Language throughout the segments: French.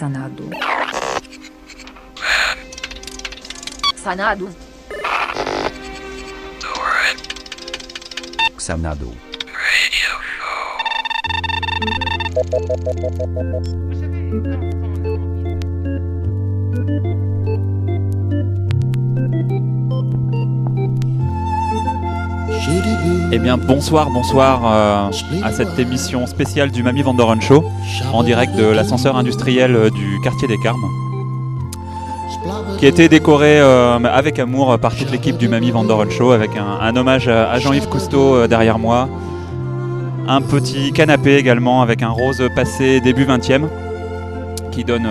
Xanadu. Eh bien, bonsoir, bonsoir euh, à cette émission spéciale du Mamie Vandoren Show, en direct de l'ascenseur industriel euh, du quartier des Carmes, qui a été décoré euh, avec amour par toute l'équipe du Mamie Vandoren Show, avec un, hommage à Jean-Yves Cousteau euh, derrière moi, un petit canapé également avec un rose passé début 20e, qui donne,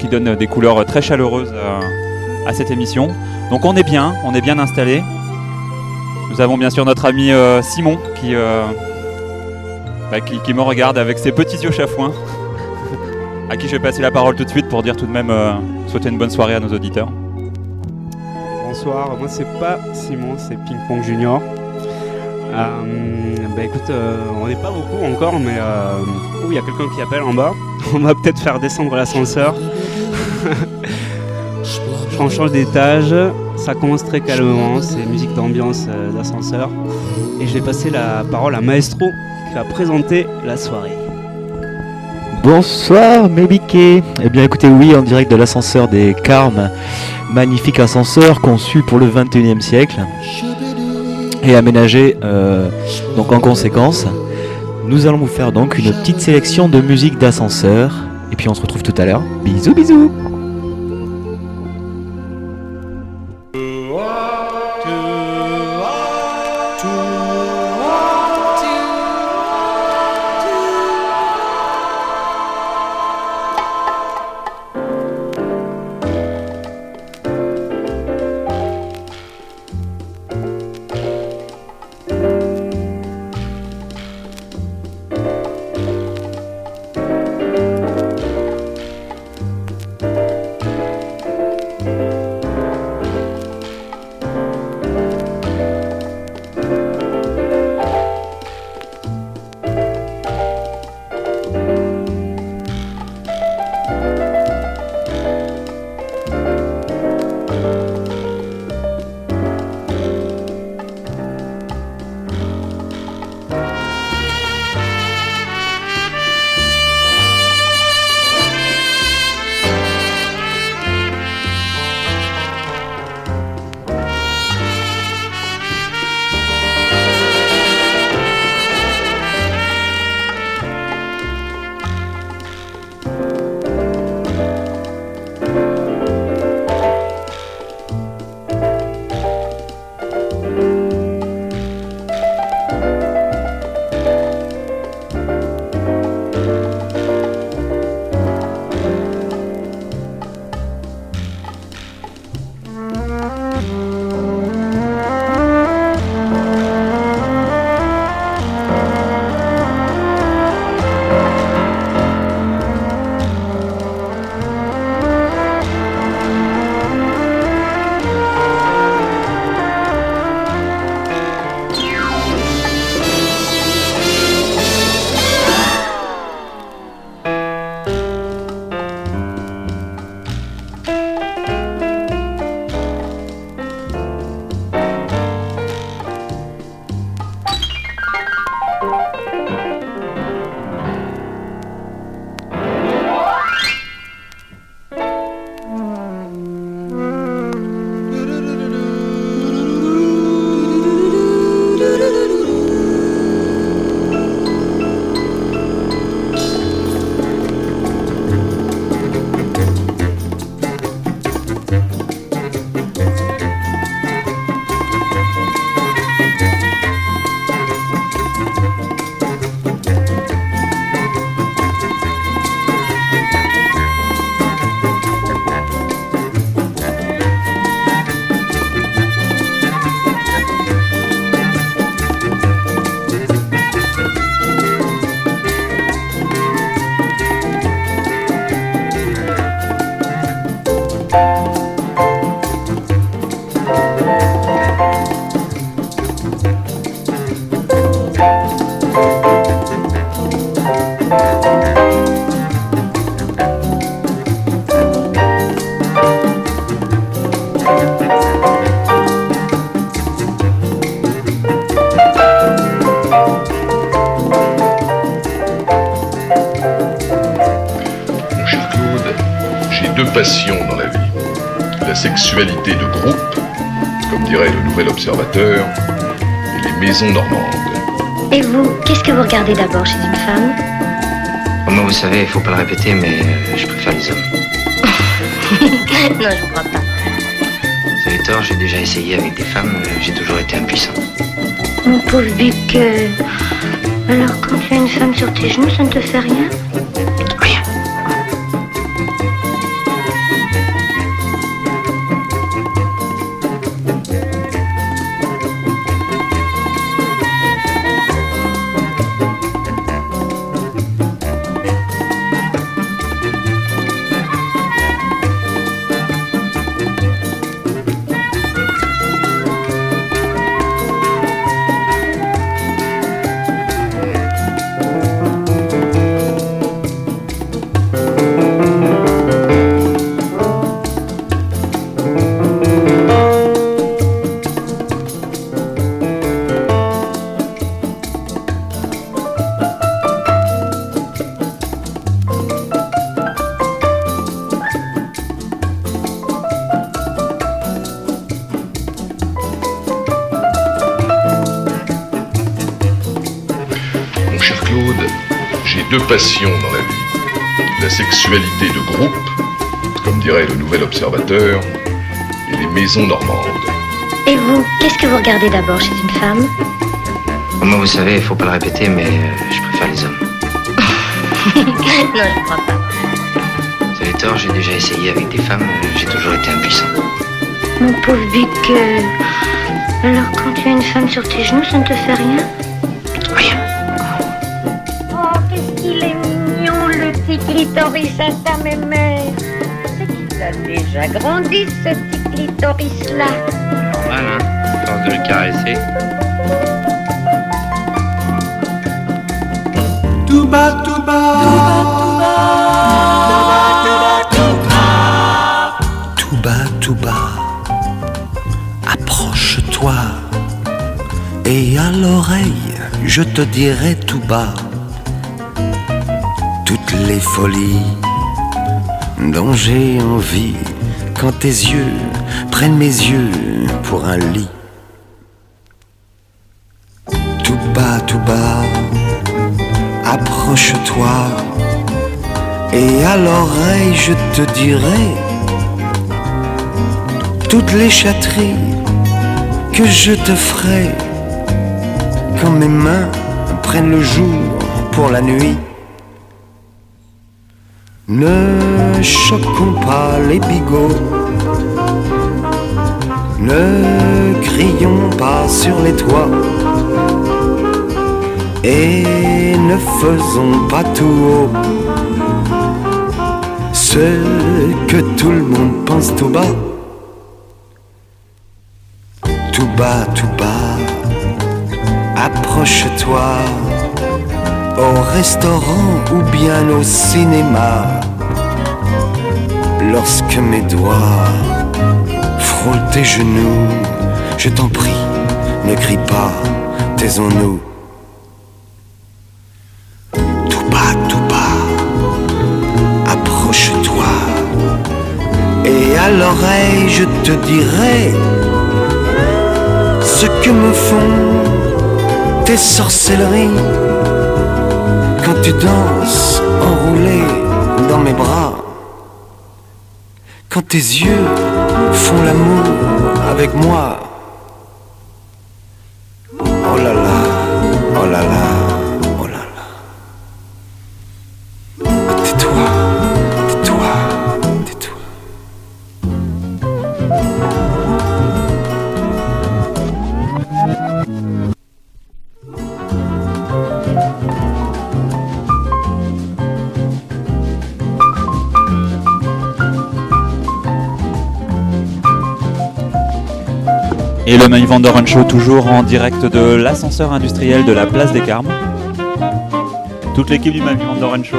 qui, donne des couleurs très chaleureuses à cette émission. Donc on est bien, on est bien installé. Nous avons bien sûr notre ami Simon qui, bah, qui, qui me regarde avec ses petits yeux chafouins, à qui je vais passer la parole tout de suite pour dire tout de même euh, souhaiter une bonne soirée à nos auditeurs. Bonsoir, moi c'est pas Simon, c'est Ping Pong Junior. Euh, bah écoute, euh, on n'est pas beaucoup encore, mais il y a quelqu'un qui appelle en bas. On va peut-être faire descendre l'ascenseur. on change d'étage, ça commence très calmement, c'est musique d'ambiance d'ascenseur. Et je vais passer la parole à Maestro qui va présenter la soirée. Bonsoir Mébiquet Eh bien écoutez oui en direct de l'ascenseur des Carmes, magnifique ascenseur conçu pour le 21e siècle et aménagé euh, donc en conséquence. Nous allons vous faire donc une petite sélection de musique d'ascenseur et puis on se retrouve tout à l'heure. Bisous bisous normandes. Et vous, qu'est-ce que vous regardez d'abord chez une femme? Moi, vous savez, il faut pas le répéter, mais euh, je préfère les hommes. non, je crois pas. Vous avez tort, j'ai déjà essayé avec des femmes, euh, j'ai toujours été impuissant. Mon pauvre Buck. euh, Alors, quand tu as une femme sur tes genoux, ça ne te fait rien? Passions dans la vie. La sexualité de groupe, comme dirait le nouvel observateur, et les maisons normandes. Et vous, qu'est-ce que vous regardez d'abord chez une femme? Moi, vous savez, il faut pas le répéter, mais euh, je préfère les hommes. Non, je crois pas. Vous avez tort, j'ai déjà essayé avec des femmes, euh, j'ai toujours été impuissant. Mon pauvre Buck. euh, Alors, quand tu as une femme sur tes genoux, ça ne te fait Rien? Clitoris à mémère. C'est qu'il a déjà grandi, ce petit clitoris-là? Normal, hein À force de le caresser. Tout bas, tout bas. Tout bas, tout bas. Approche-toi. Et à l'oreille, je te dirai tout bas. Les folies dont j'ai envie quand tes yeux prennent mes yeux pour un lit. Tout bas, tout bas, approche-toi et à l'oreille je te dirai toutes les chatteries que je te ferai quand mes mains prennent le jour pour la nuit. Ne choquons pas les bigots, ne crions pas sur les toits et ne faisons pas tout haut ce que tout le monde pense tout bas. Tout bas, tout bas, approche-toi au restaurant ou bien au cinéma. Lorsque mes doigts frôlent tes genoux, je t'en prie, ne crie pas, taisons-nous. Tout bas, tout bas, approche-toi. Et à l'oreille, je te dirai ce que me font tes sorcelleries quand tu danses enroulé dans mes bras. Tes yeux font l'amour avec moi. Vendor Run Show toujours en direct de l'ascenseur industriel de la place des Carmes. Toute l'équipe du Vendor Run Show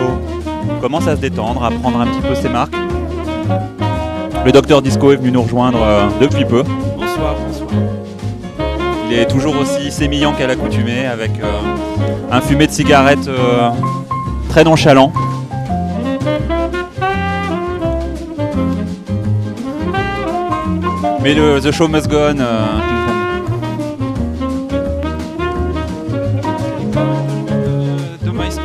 commence à se détendre, à prendre un petit peu ses marques. Le docteur Disco est venu nous rejoindre euh, depuis peu. Bonsoir, bonsoir. Il est toujours aussi sémillant qu'à l'accoutumée avec euh, un fumet de cigarette euh, très nonchalant. Mais le The Show Must Go On, euh. De Maestro,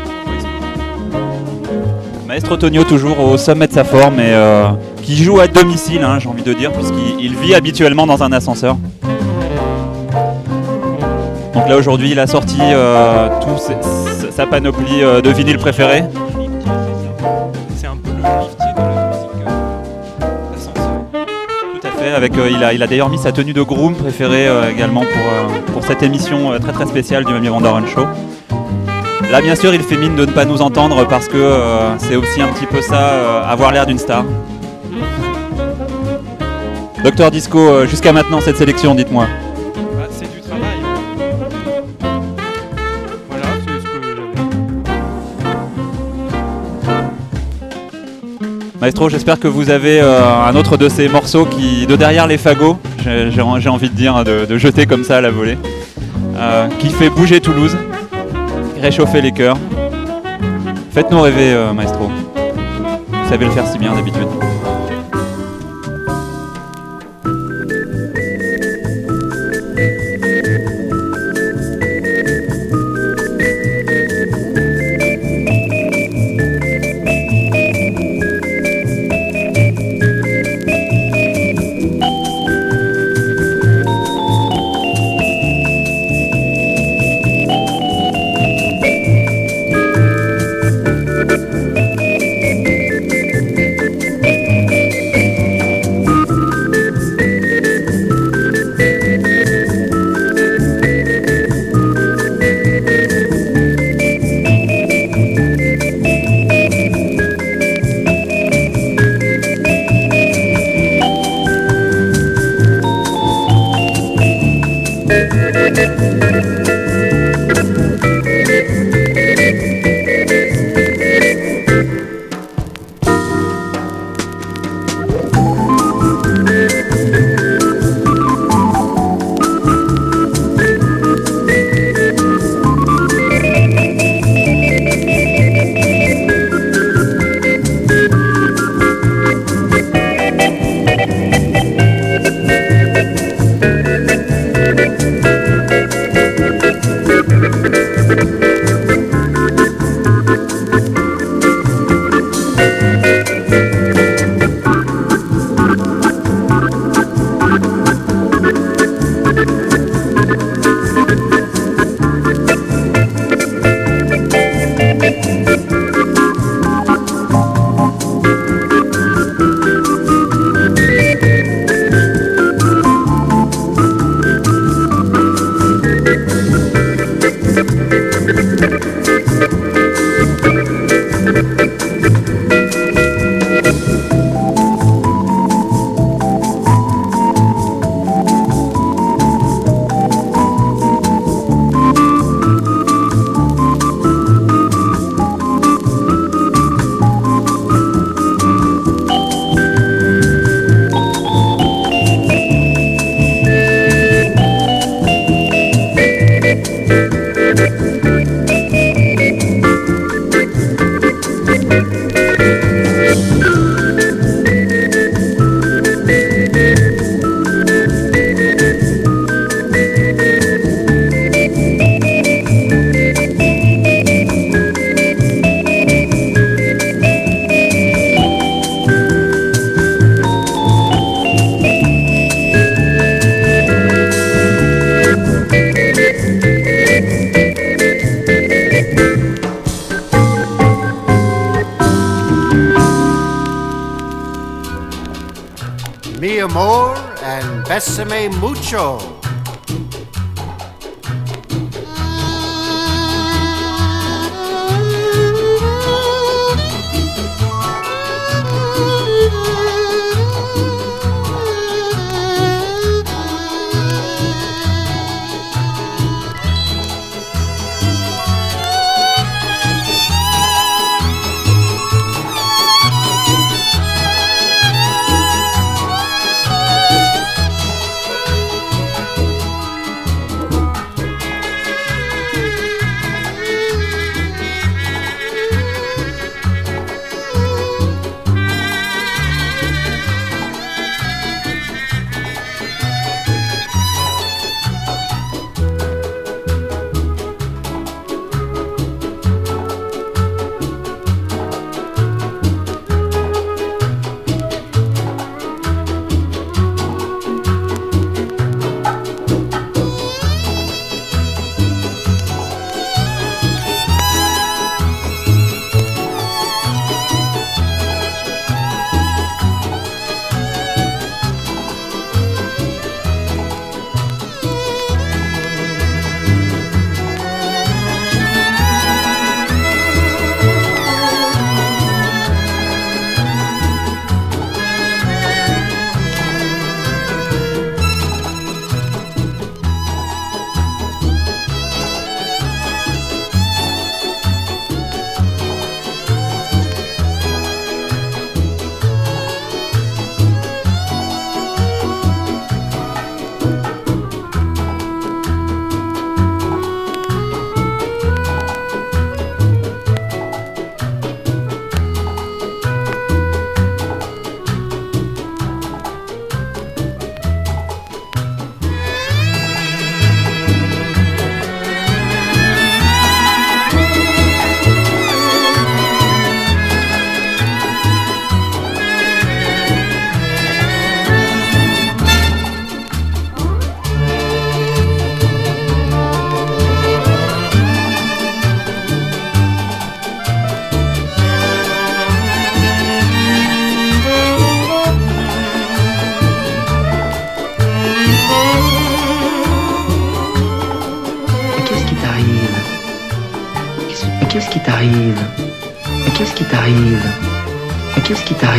Maestro Tonio toujours au sommet de sa forme et euh, qui joue à domicile, hein, j'ai envie de dire, puisqu'il il vit habituellement dans un ascenseur. Donc là aujourd'hui il a sorti euh, tout ses- sa panoplie de vinyles préférés. Euh, il a, il a d'ailleurs mis sa tenue de groom préférée euh, également pour, euh, pour cette émission très très spéciale du Mamie Vandoren Show. Là bien sûr il fait mine de ne pas nous entendre parce que c'est aussi un petit peu ça, avoir l'air d'une star. Docteur Disco, jusqu'à maintenant cette sélection, dites-moi. Maestro, j'espère que vous avez euh, un autre de ces morceaux qui, de derrière les fagots, j'ai envie de dire, de, de jeter comme ça à la volée, euh, qui fait bouger Toulouse, réchauffer les cœurs. Faites-nous rêver, euh, Maestro. Vous savez le faire si bien d'habitude. Bésame mucho.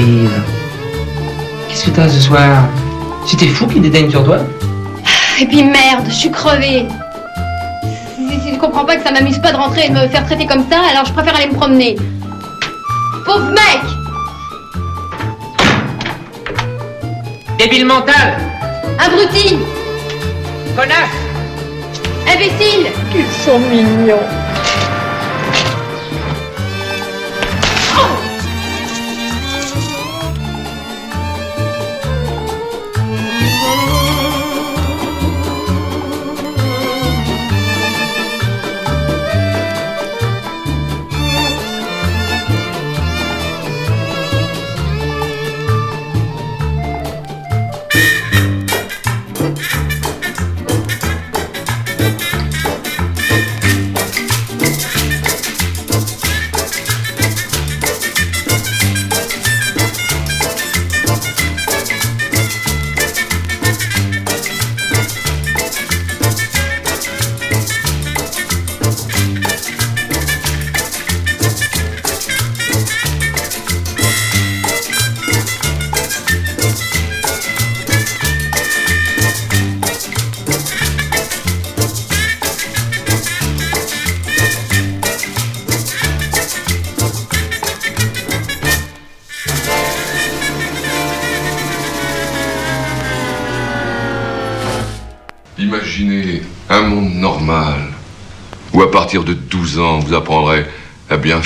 T'arrive Qu'est-ce que t'as ce soir? C'était fou qui dédaigne sur toi? Et puis merde, je suis crevée. Si, si, je comprends pas que ça m'amuse pas de rentrer et de me faire traiter comme ça, alors je préfère aller me promener. Pauvre mec! Débile mental! Abruti! Connasse! Imbécile! Qu'ils sont mignons.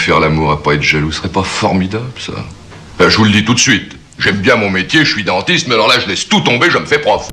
Faire l'amour, à pas être jaloux. Ce serait pas formidable, ça Euh, Je vous le dis tout de suite. J'aime bien mon métier, je suis dentiste, mais alors là, je laisse tout tomber, je me fais prof.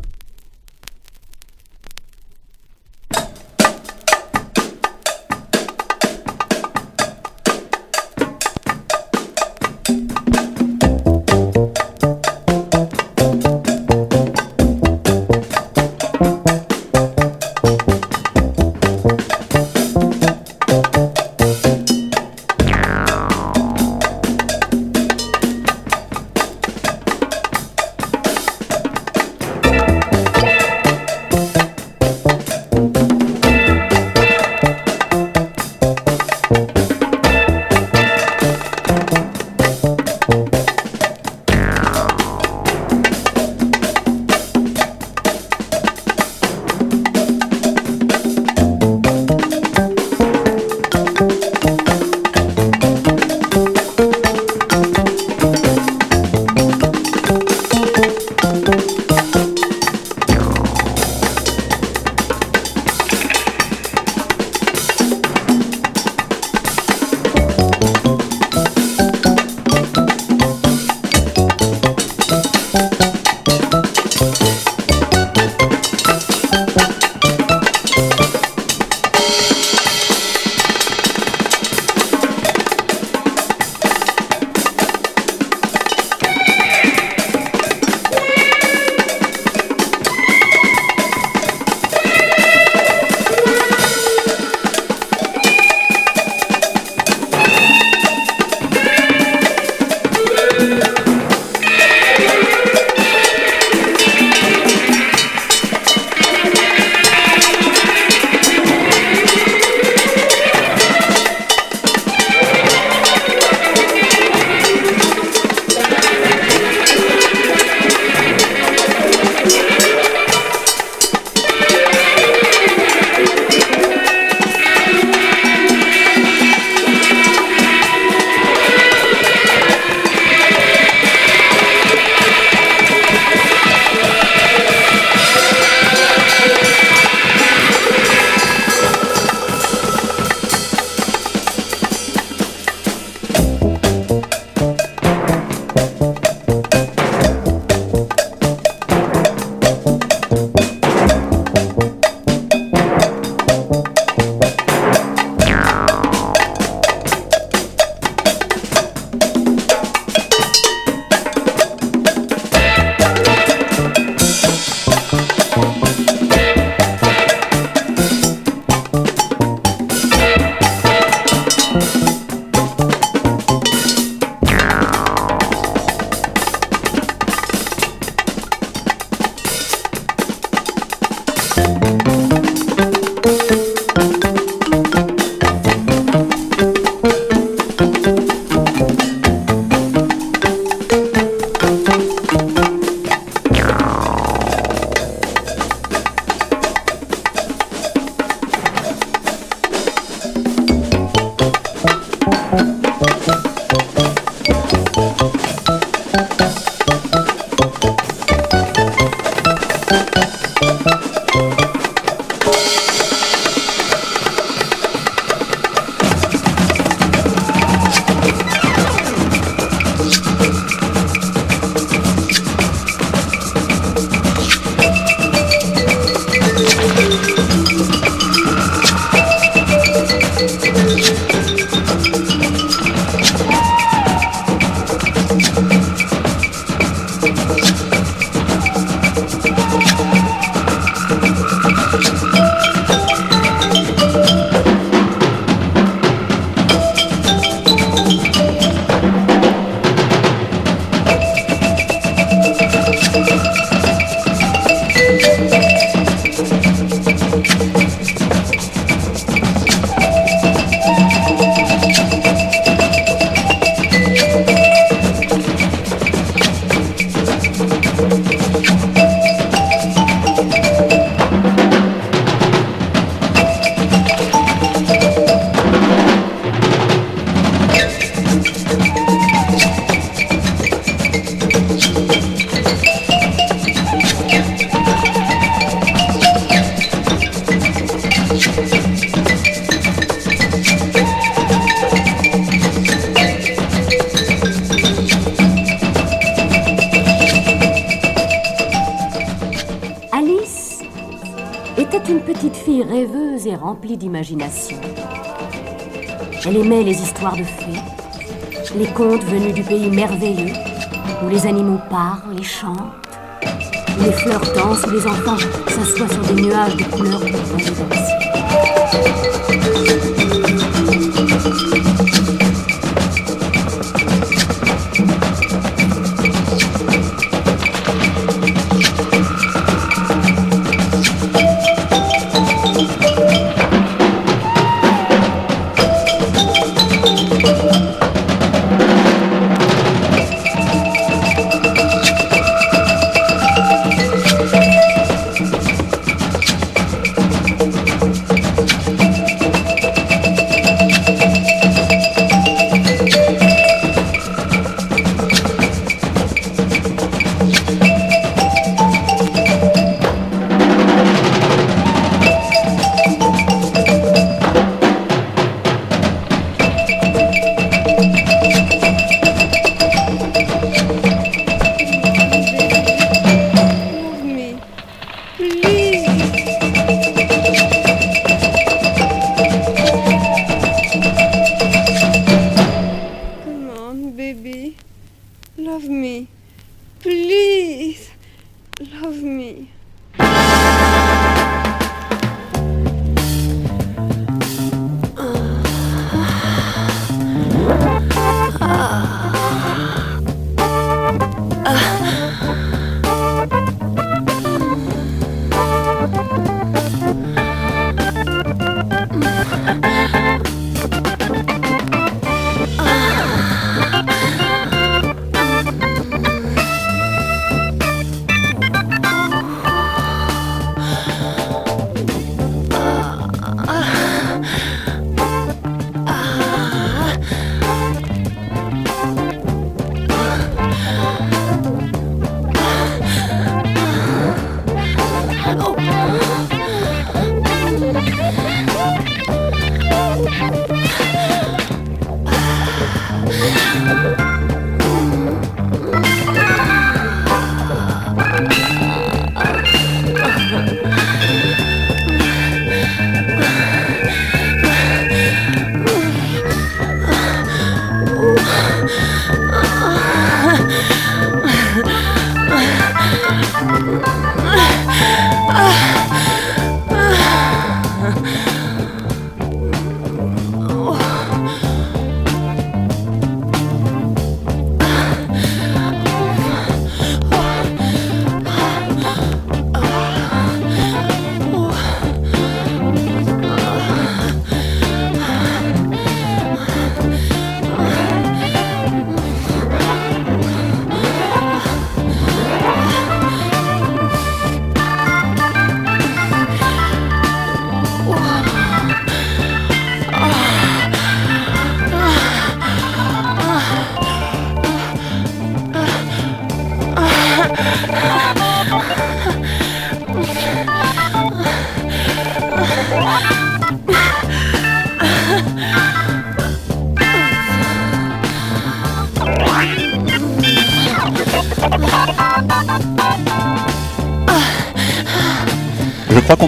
enfants s'assoient sur des nuages de couleurs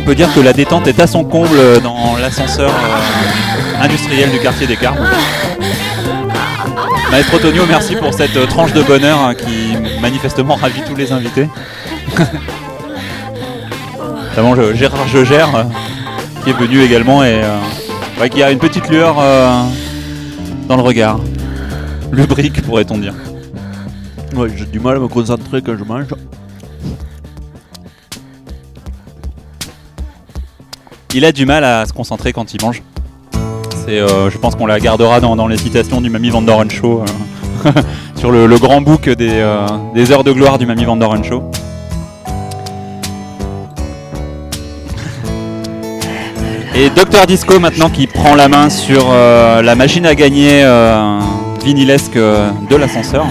peut dire que la détente est à son comble dans l'ascenseur euh, industriel du quartier des Carmes. Maestro Tonio, merci pour cette euh, tranche de bonheur hein, qui manifestement ravit tous les invités. Notamment je- Gérard Je gère euh, qui est venu également et euh, ouais, qui a une petite lueur euh, dans le regard. Lubrique pourrait-on dire. Ouais, j'ai du mal à me concentrer quand je mange. Il a du mal à se concentrer quand il mange. Euh, je pense qu'on la gardera dans, les citations du Mamie Van Doren Show euh, sur le, grand book des, euh, des heures de gloire du Mamie Van Doren Show. Et Dr Disco maintenant qui prend la main sur la machine à gagner vinylesque de l'ascenseur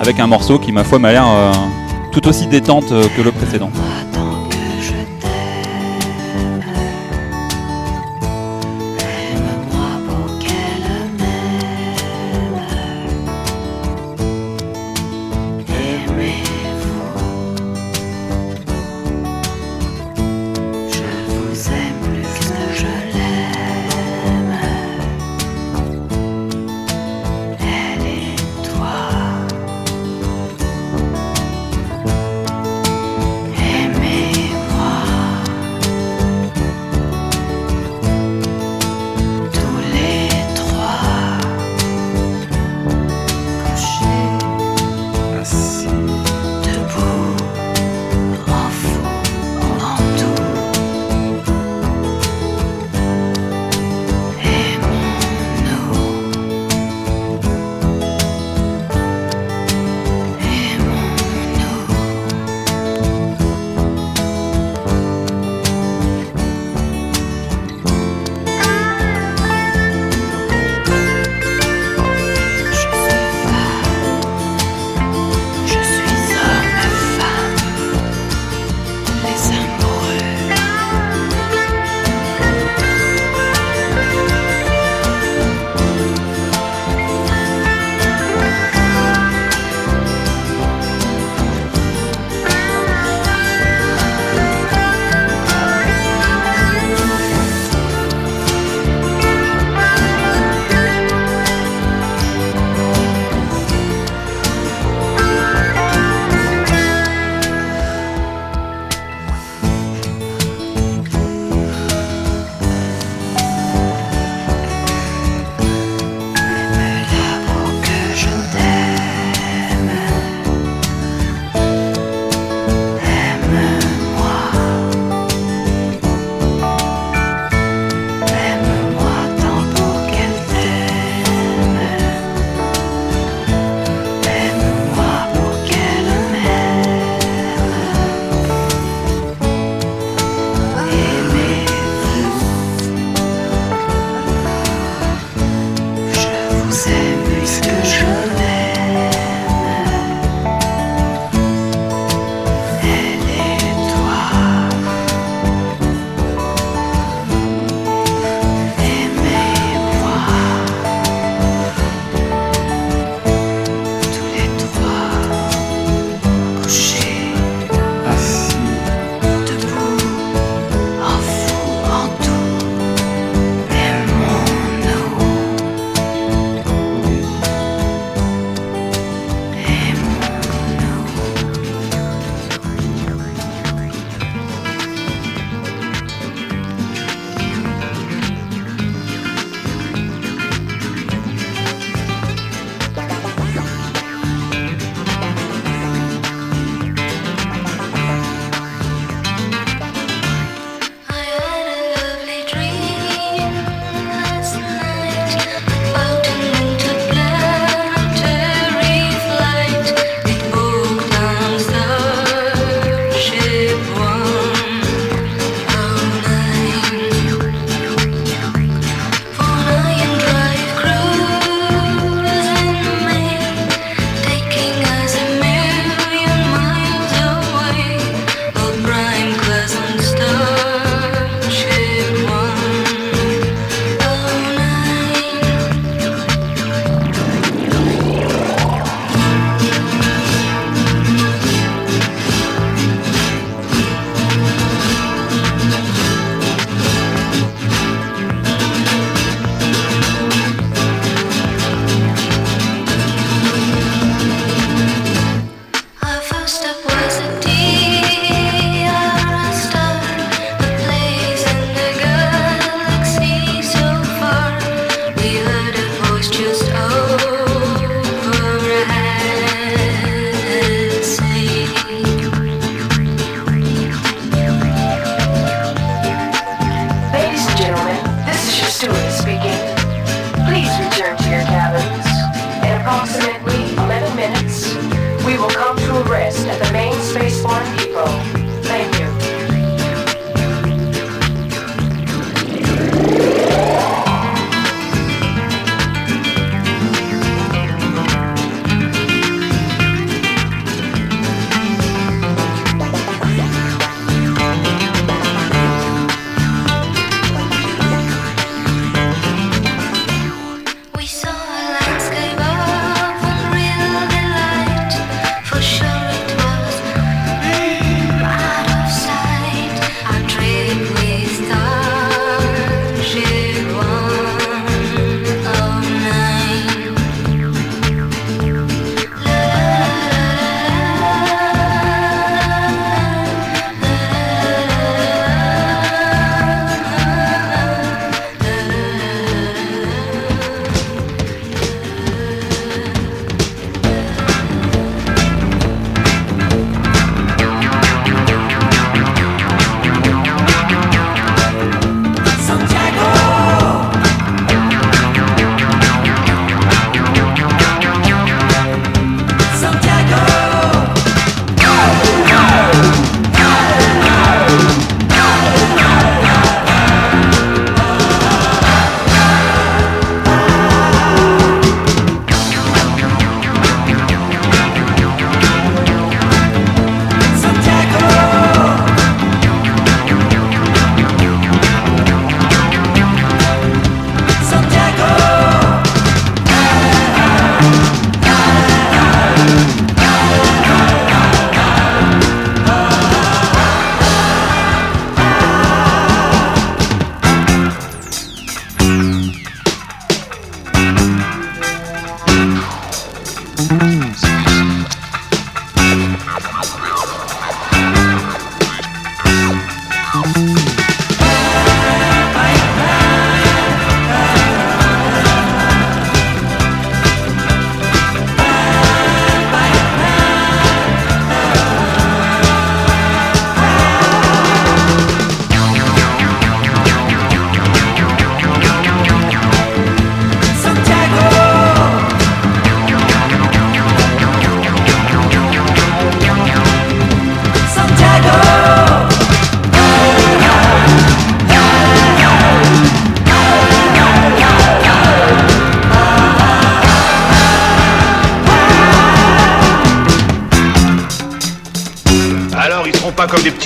avec un morceau qui ma foi m'a l'air tout aussi détente que le précédent.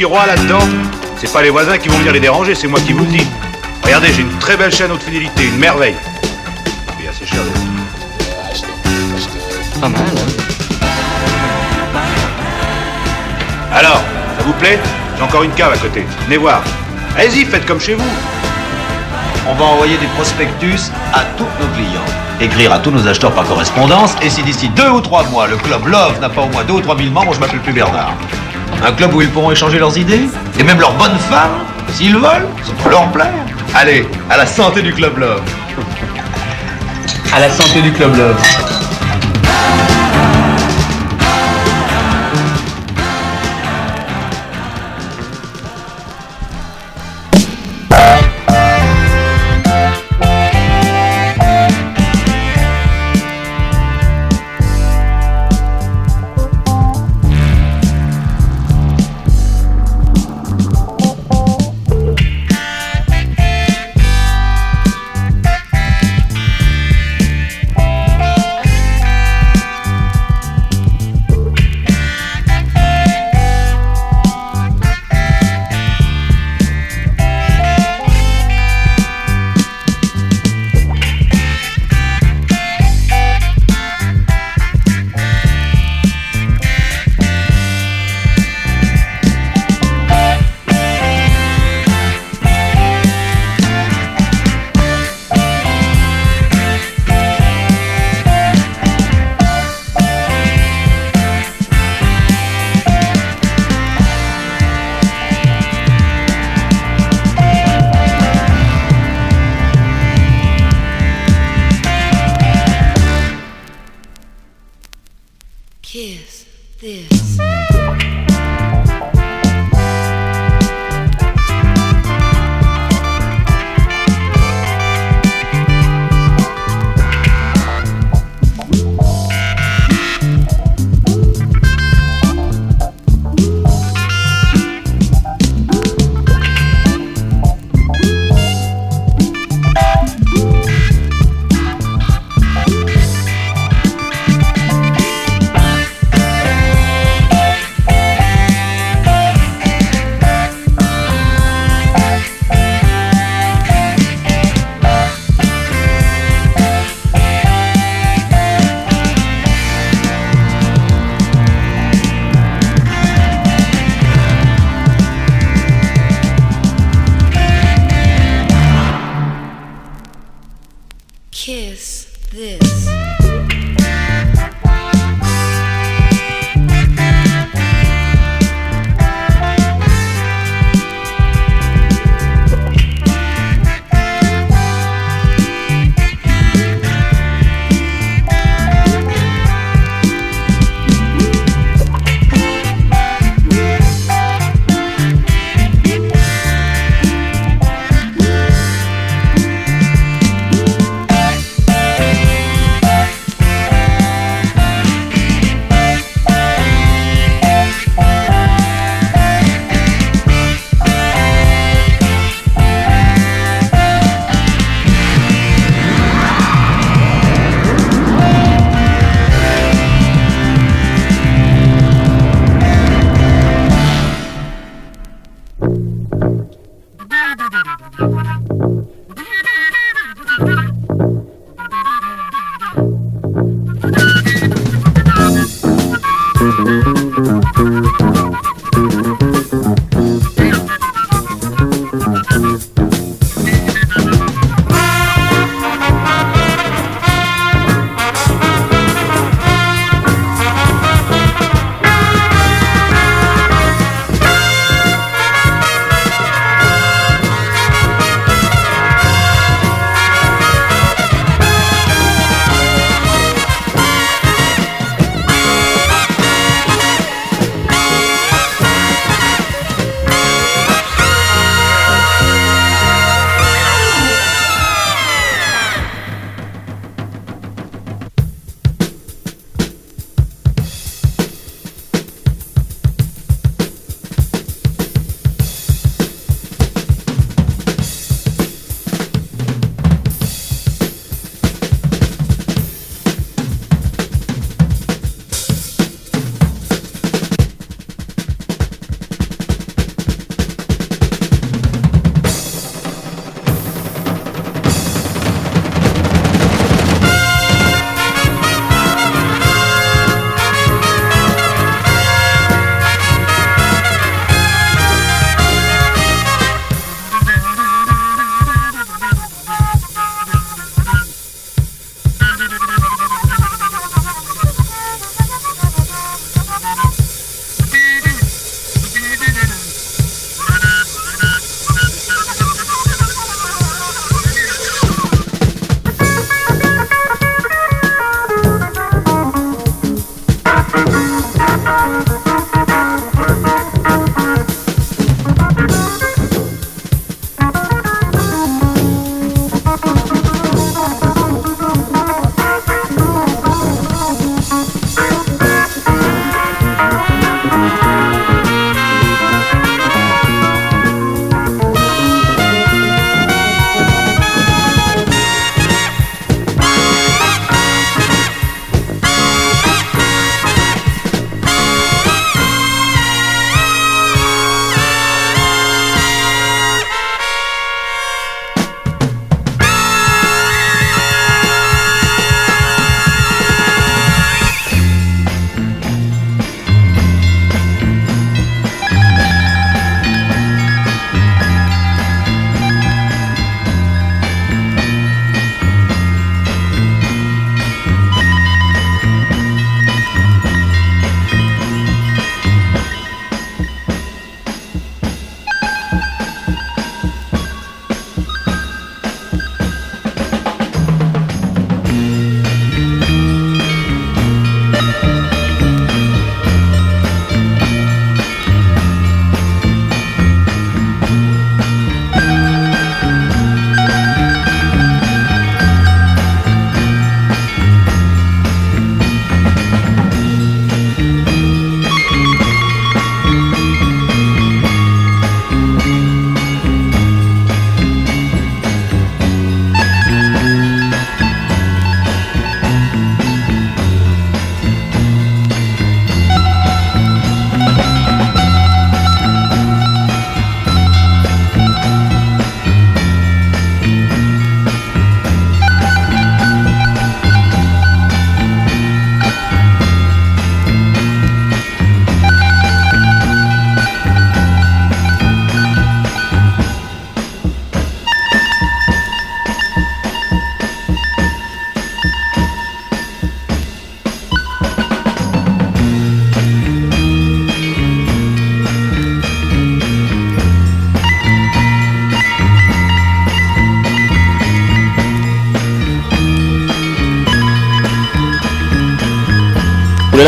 Rois là-dedans C'est pas les voisins qui vont venir les déranger, c'est moi qui vous le dis. Regardez, j'ai une très belle chaîne haute fidélité, une merveille. Et assez cher Pas mal, Alors, ça vous plaît? J'ai encore une cave à côté. Venez voir. Allez-y, faites comme chez vous. On va envoyer des prospectus à tous nos clients. Écrire à tous nos acheteurs par correspondance. Et si d'ici deux ou trois mois, le club Love n'a pas au moins deux ou trois mille membres, je m'appelle plus Bernard. Un club où ils pourront échanger leurs idées. Et même leurs bonnes femmes, s'ils veulent, ça peut leur plaire. Allez, à la santé du club Love. À la santé du Club Love.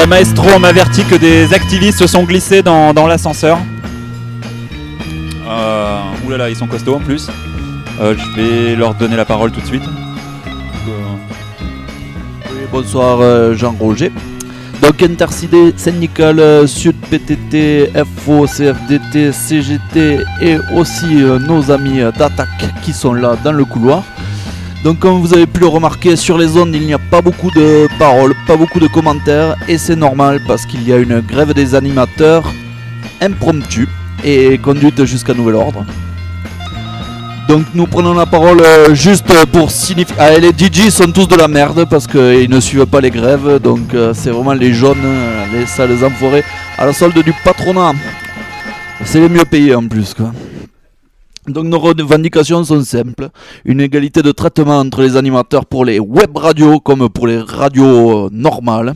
La maestro m'a averti que des activistes se sont glissés dans, dans l'ascenseur. Euh, oulala, ils sont costauds en plus. Euh, je vais leur donner la parole tout de suite. Oui, bonsoir euh, Jean-Roger. Donc Intercidé, Syndical, euh, Sud PTT, FO, CFDT, CGT et aussi euh, nos amis euh, d'attaque qui sont là dans le couloir. Donc comme vous avez pu le remarquer sur les ondes il n'y a pas beaucoup de paroles, pas beaucoup de commentaires et c'est normal parce qu'il y a une grève des animateurs impromptue et conduite jusqu'à nouvel ordre. Donc nous prenons la parole euh, juste pour signifier... Ah, les DJ sont tous de la merde parce qu'ils ne suivent pas les grèves. Donc euh, c'est vraiment les jaunes, euh, les sales enfoirés à la solde du patronat. C'est les mieux payés en plus quoi. Donc nos revendications sont simples. Une égalité de traitement entre les animateurs pour les web radios comme pour les radios euh, normales.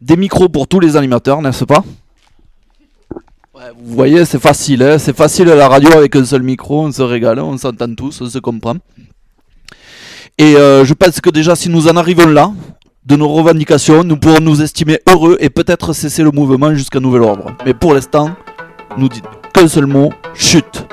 Des micros pour tous les animateurs, n'est-ce pas? Vous voyez, c'est facile, hein, c'est facile la radio avec un seul micro, on se régale, on s'entend tous, on se comprend. Et euh, je pense que déjà, si nous en arrivons là, de nos revendications, nous pourrons nous estimer heureux et peut-être cesser le mouvement jusqu'à nouvel ordre. Mais pour l'instant, nous dites qu'un seul mot, chute.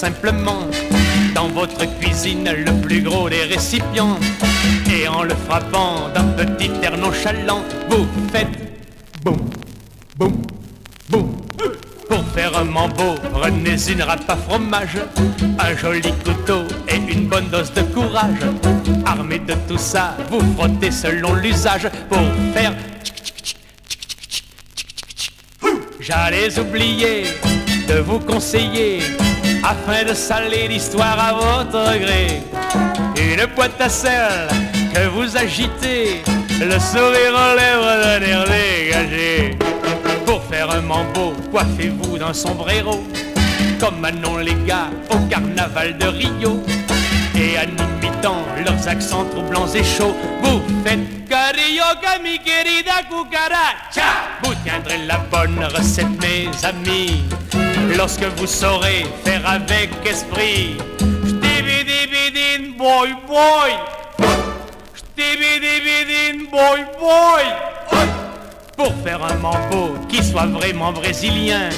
Simplement dans votre cuisine le plus gros des récipients. Et en le frappant d'un petit air nonchalant, vous faites boum, boum, boum. Pour faire un mambo, prenez une râpe à fromage, un joli couteau et une bonne dose de courage. Armé de tout ça, vous frottez selon l'usage pour faire. J'allais oublier de vous conseiller, afin de saler l'histoire à votre gré, une boîte à sel que vous agitez, le sourire aux lèvres d'un air dégagé. Pour faire un mambo, coiffez-vous d'un sombrero, comme Manon les gars au carnaval de Rio. Et en imitant leurs accents troublants et chauds, vous faites Carioca mi querida cucaracha. Vous tiendrez la bonne recette, mes amis, lorsque vous saurez faire avec esprit. Boy boy. Boy boy. Pour faire un mambo qui soit vraiment brésilien,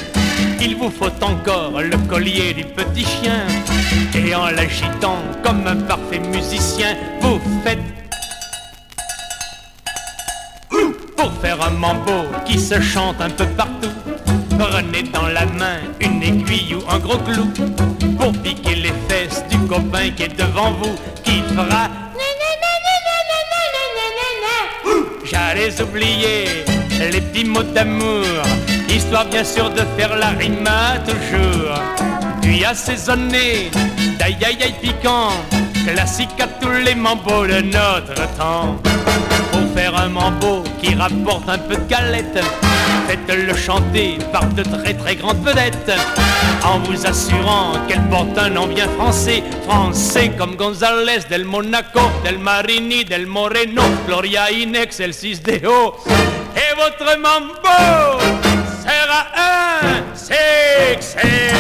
il vous faut encore le collier du petit chien. Et en l'agitant comme un parfait musicien, vous faites. Pour faire un mambo qui se chante un peu partout, prenez dans la main une aiguille ou un gros clou. Pour piquer les fesses du copain qui est devant vous, qui fera. J'allais oublier les petits mots d'amour, histoire bien sûr de faire la rime à toujours. Puis assaisonner d'aïe aïe aïe piquant, classique à tous les mambos de notre temps. Pour faire un mambo qui rapporte un peu de galette, faites-le chanter par de très très grandes vedettes, en vous assurant qu'elle porte un nom bien français, français comme González del Monaco, del Marini, del Moreno, Gloria in excelsis Deo. Et votre mambo sera un succès.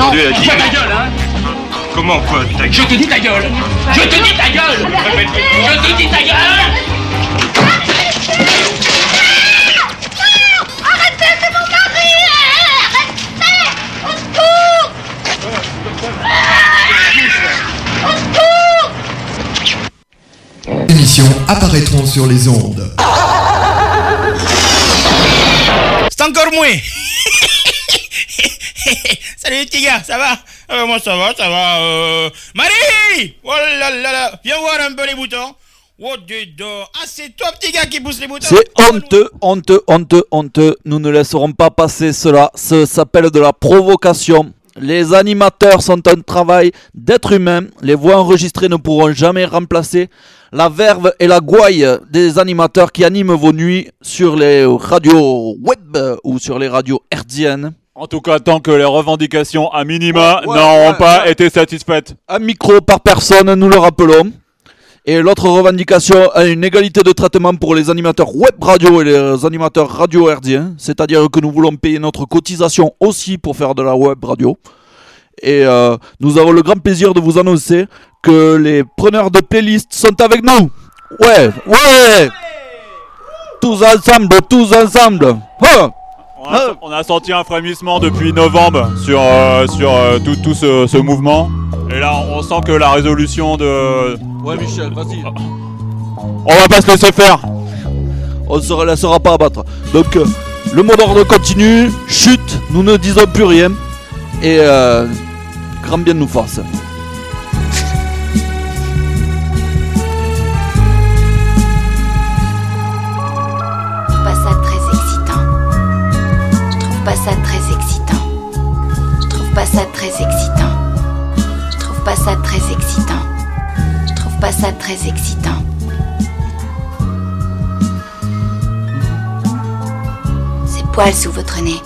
Entendu, elle a dit Ta gueule, hein. Comment quoi, ta gueule Je te dis ta gueule. Je te dis ta gueule. Je te dis ta gueule. Arrêtez, c'est mon mari. Arrêtez. Au secours. Au secours. Émissions apparaîtront sur les ondes. C'est encore moi Salut les petits gars, ça va? Euh, Moi ça va, ça va. Euh... Marie Oh là là là Viens voir un peu les boutons. Oh dedans Ah c'est toi petit gars qui pousse les boutons C'est honteux, honteux, honteux, honteux. Nous ne laisserons pas passer cela. Ça s'appelle de la provocation. Les animateurs sont un travail d'être humain. Les voix enregistrées ne pourront jamais remplacer la verve et la gouaille des animateurs qui animent vos nuits sur les radios web ou sur les radios hertziennes. En tout cas, tant que les revendications à minima Ouais, ouais, n'auront ouais, pas été satisfaites. Un micro par personne, nous le rappelons. Et l'autre revendication une égalité de traitement pour les animateurs web radio et les animateurs radio hertziens. C'est-à-dire que nous voulons payer notre cotisation aussi pour faire de la web radio. Et euh, nous avons le grand plaisir de vous annoncer que les preneurs de playlist sont avec nous. Ouais, ouais Tous ensemble, tous ensemble Hein On a, on a senti un frémissement depuis novembre sur, euh, sur euh, tout, tout ce, ce mouvement. Et là, on sent que la résolution de. Ouais, Michel, vas-y. On va pas se laisser faire. On ne se laissera pas abattre. Donc, euh, le mot d'ordre continue. Chute, nous ne disons plus rien. Et euh, grand bien nous fasse. Pas ça très excitant. Je trouve pas ça très excitant. Je trouve pas ça très excitant. Je trouve pas ça très excitant. Ces poils sous votre nez.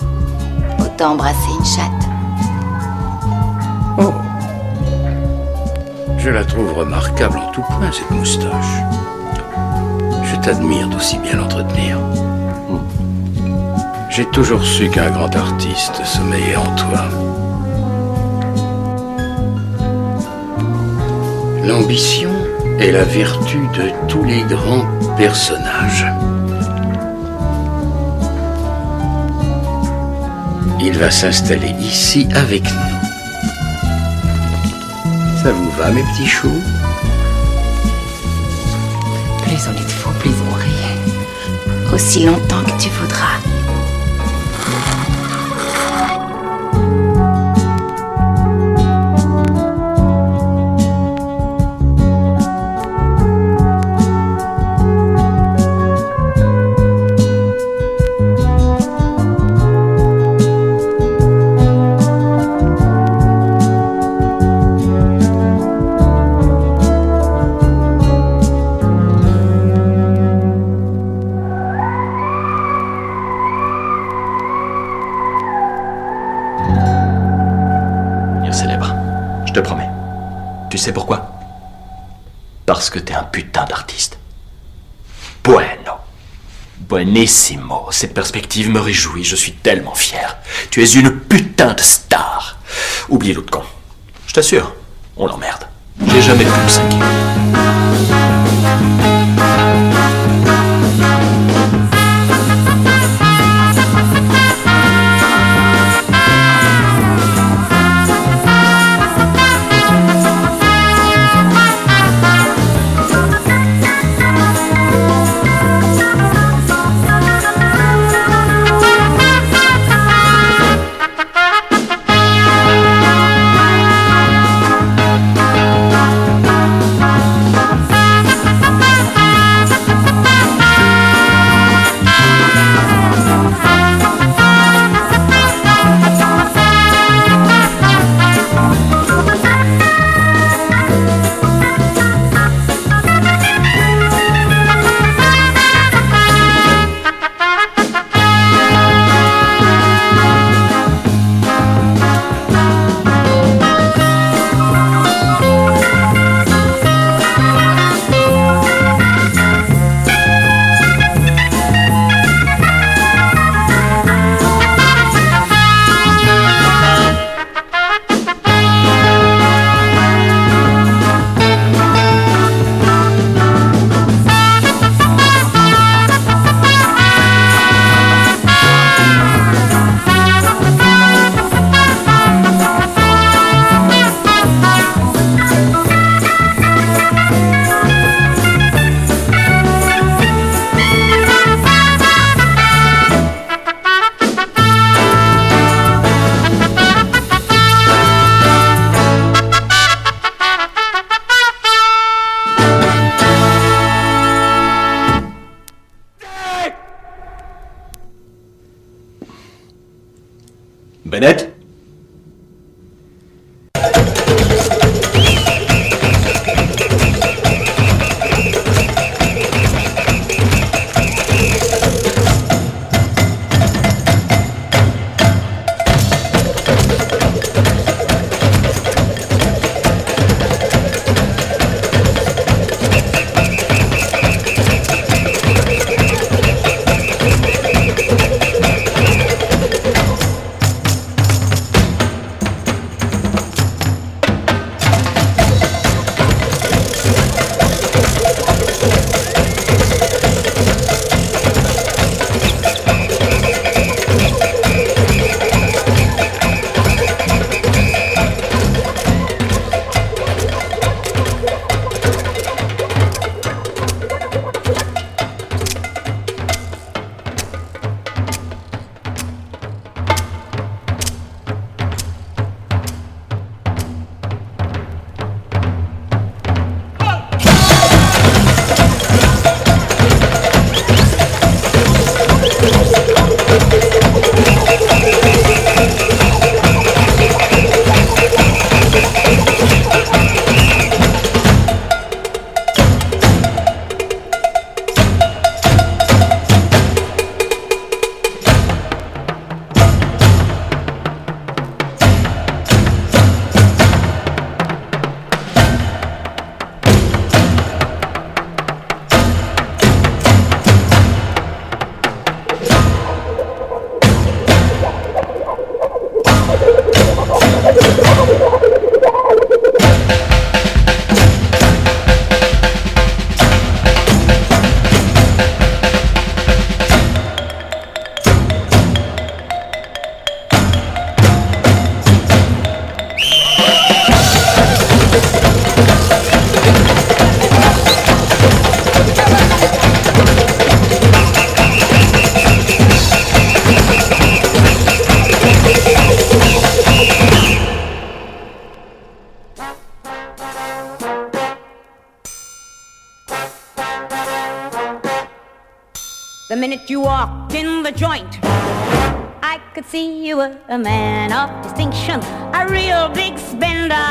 Autant embrasser une chatte. Oh. Je la trouve remarquable en tout point, cette moustache. Je t'admire d'aussi bien l'entretenir. J'ai toujours su qu'un grand artiste sommeillait en toi. L'ambition est la vertu de tous les grands personnages. Il va s'installer ici avec nous. Ça vous va, mes petits choux? Plus on est de plus on rit. Aussi longtemps que tu voudras. Parce que t'es un putain d'artiste. Bueno. Buenissimo. Cette perspective me réjouit, je suis tellement fier. Tu es une putain de star. Oublie l'autre con. Je t'assure, on l'emmerde. J'ai jamais pu me joint, I could see you were a man of distinction, a real big spender.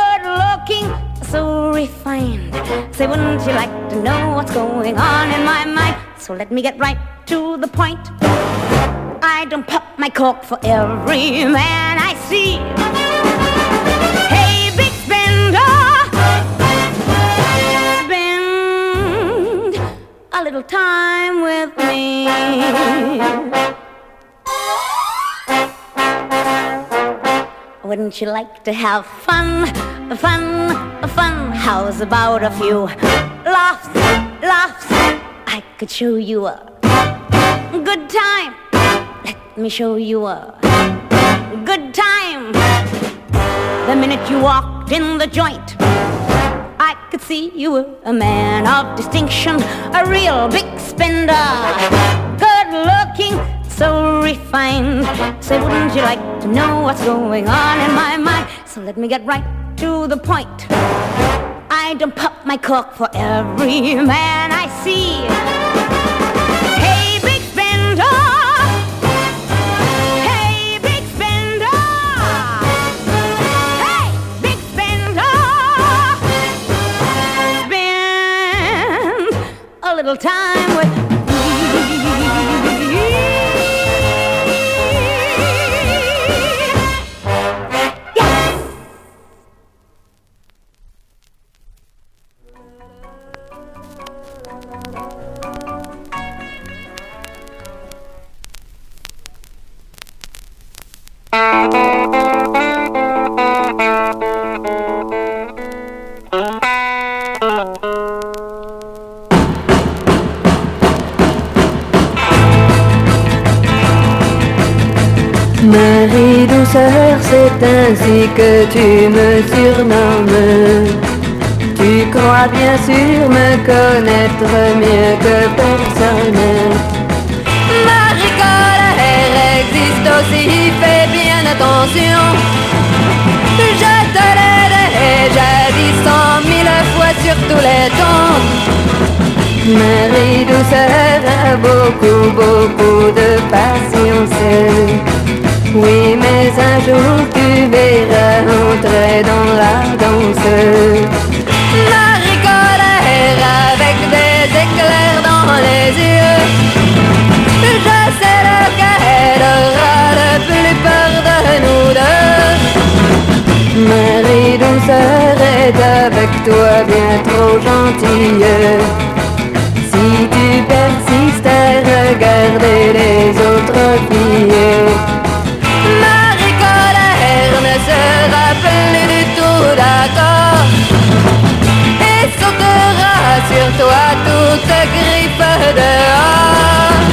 Good looking, so refined. Say, wouldn't you like to know what's going on in my mind? So let me get right to the point. I don't pop my cork for every man I see. Little time with me. Wouldn't you like to have fun, fun, fun? How's about a few laughs, laughs? I could show you a good time. Let me show you a good time. The minute you walked in the joint, I could see you were a man of distinction, a real big spender, good looking, so refined. Say, wouldn't you like to know what's going on in my mind? So let me get right to the point. I don't pop my cork for every man I see. Little time ainsi que tu me surnommes. Tu crois bien sûr me connaître mieux que personne. Colère existe aussi, fais bien attention. Je te l'ai déjà dit cent mille fois sur tous les tons. Marie douceur a beaucoup, beaucoup de patience. Oui, mais un jour tu verras entrer dans la danse. Marie colère avec des éclairs dans les yeux. Je sais lequel aura le plus peur de nous deux. Marie douceur est avec toi bien trop gentille. Si tu persistes à regarder les autres filles. Plus du tout d'accord. Et sautera sur toi toute griffe dehors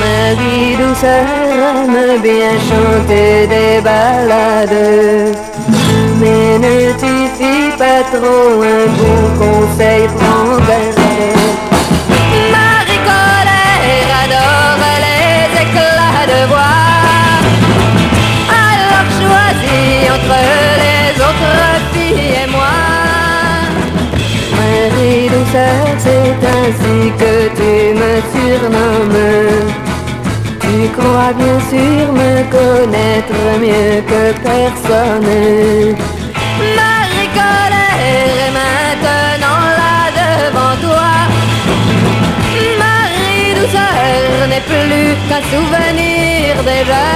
Marie douceur aime bien chanter des ballades. Mais ne t'y fie pas trop, un bon conseil prends ainsi que tu me surnommes. Tu crois bien sûr me connaître mieux que personne. Marie colère est maintenant là devant toi. Marie douceur n'est plus qu'un souvenir déjà.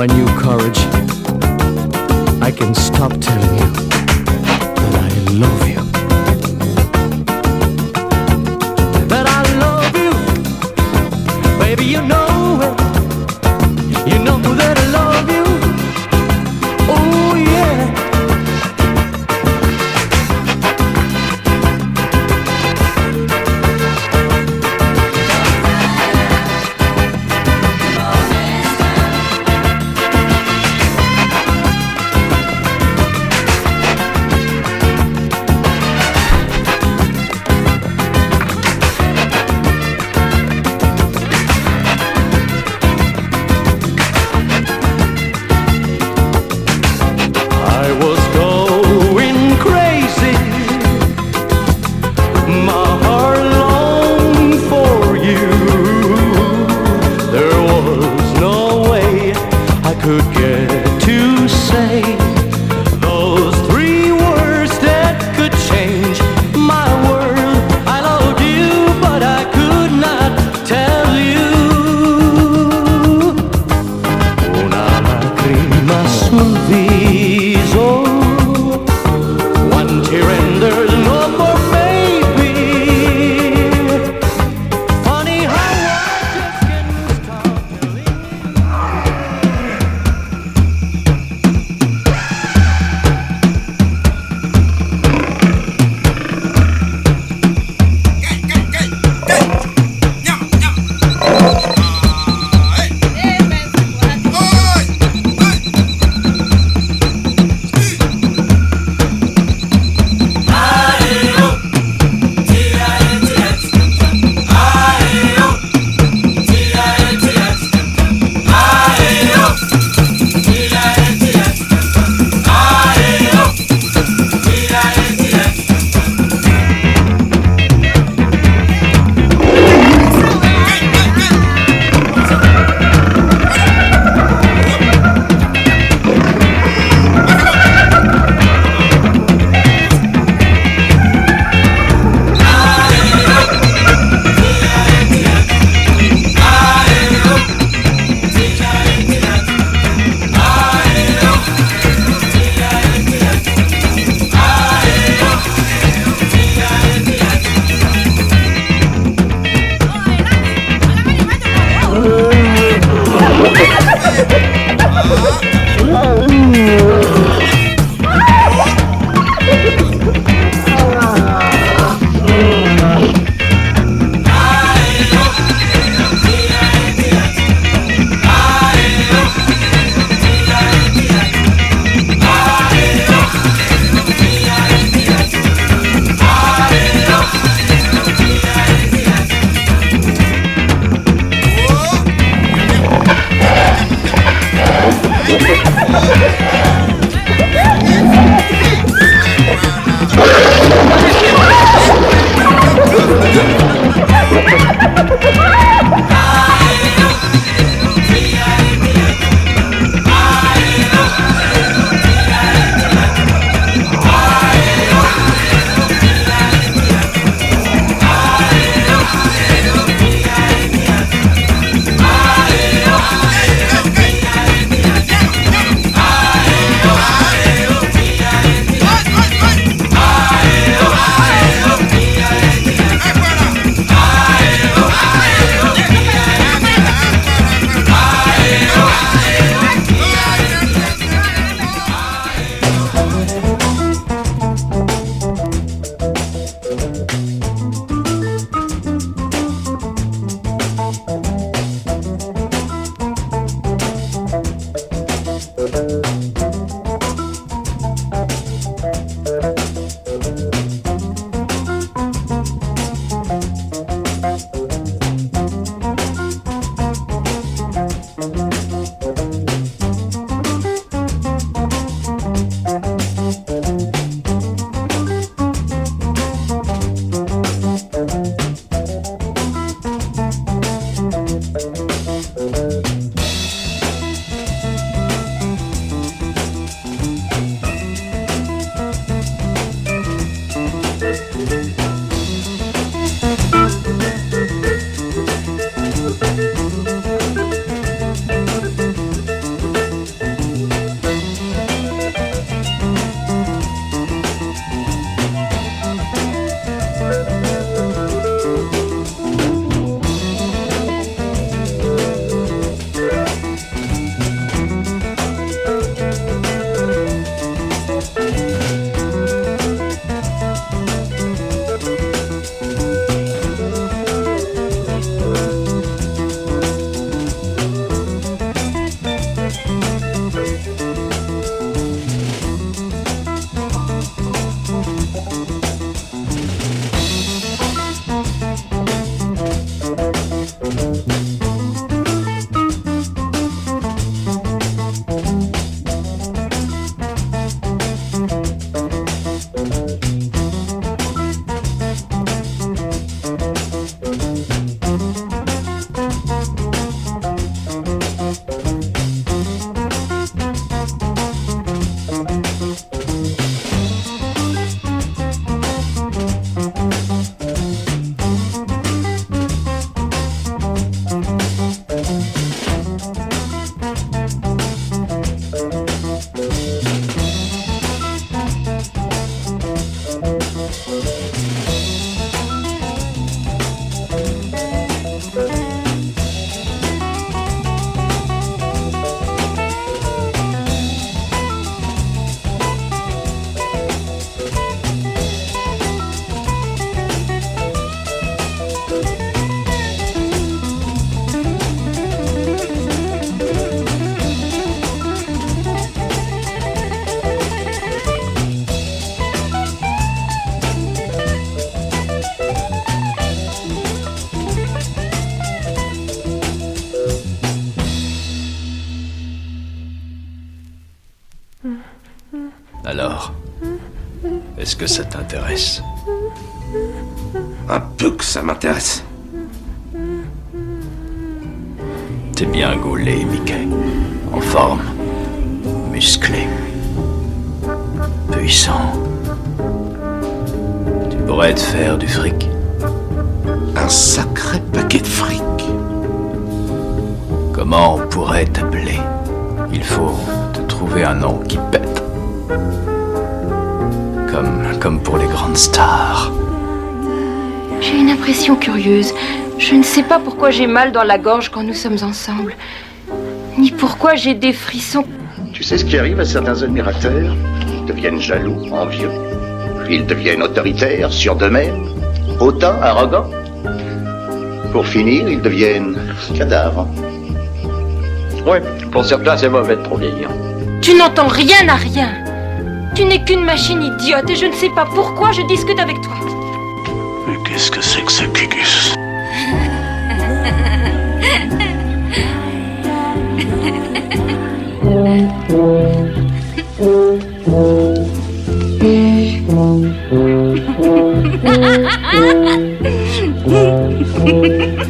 My new courage. I can stop telling Est-ce que ça t'intéresse? Un peu que ça m'intéresse. T'es bien gaulé, Mickey. En forme. Musclé. Puissant. Tu pourrais te faire du fric. Un sacré paquet de fric. Comment on pourrait t'appeler? Il faut te trouver un nom qui pète. Comme, comme pour les grandes stars. J'ai une impression curieuse. Je ne sais pas pourquoi j'ai mal dans la gorge quand nous sommes ensemble. Ni pourquoi j'ai des frissons. Tu sais ce qui arrive à certains admirateurs Ils deviennent jaloux, envieux. Ils deviennent autoritaires, sûrs d'eux-mêmes, hautains, arrogants. Pour finir, ils deviennent cadavres. Oui, pour certains, c'est mauvais de trop vieillir. Tu n'entends rien à rien. Tu n'es qu'une machine idiote et je ne sais pas pourquoi je discute avec toi. Mais qu'est-ce que c'est que ce cucus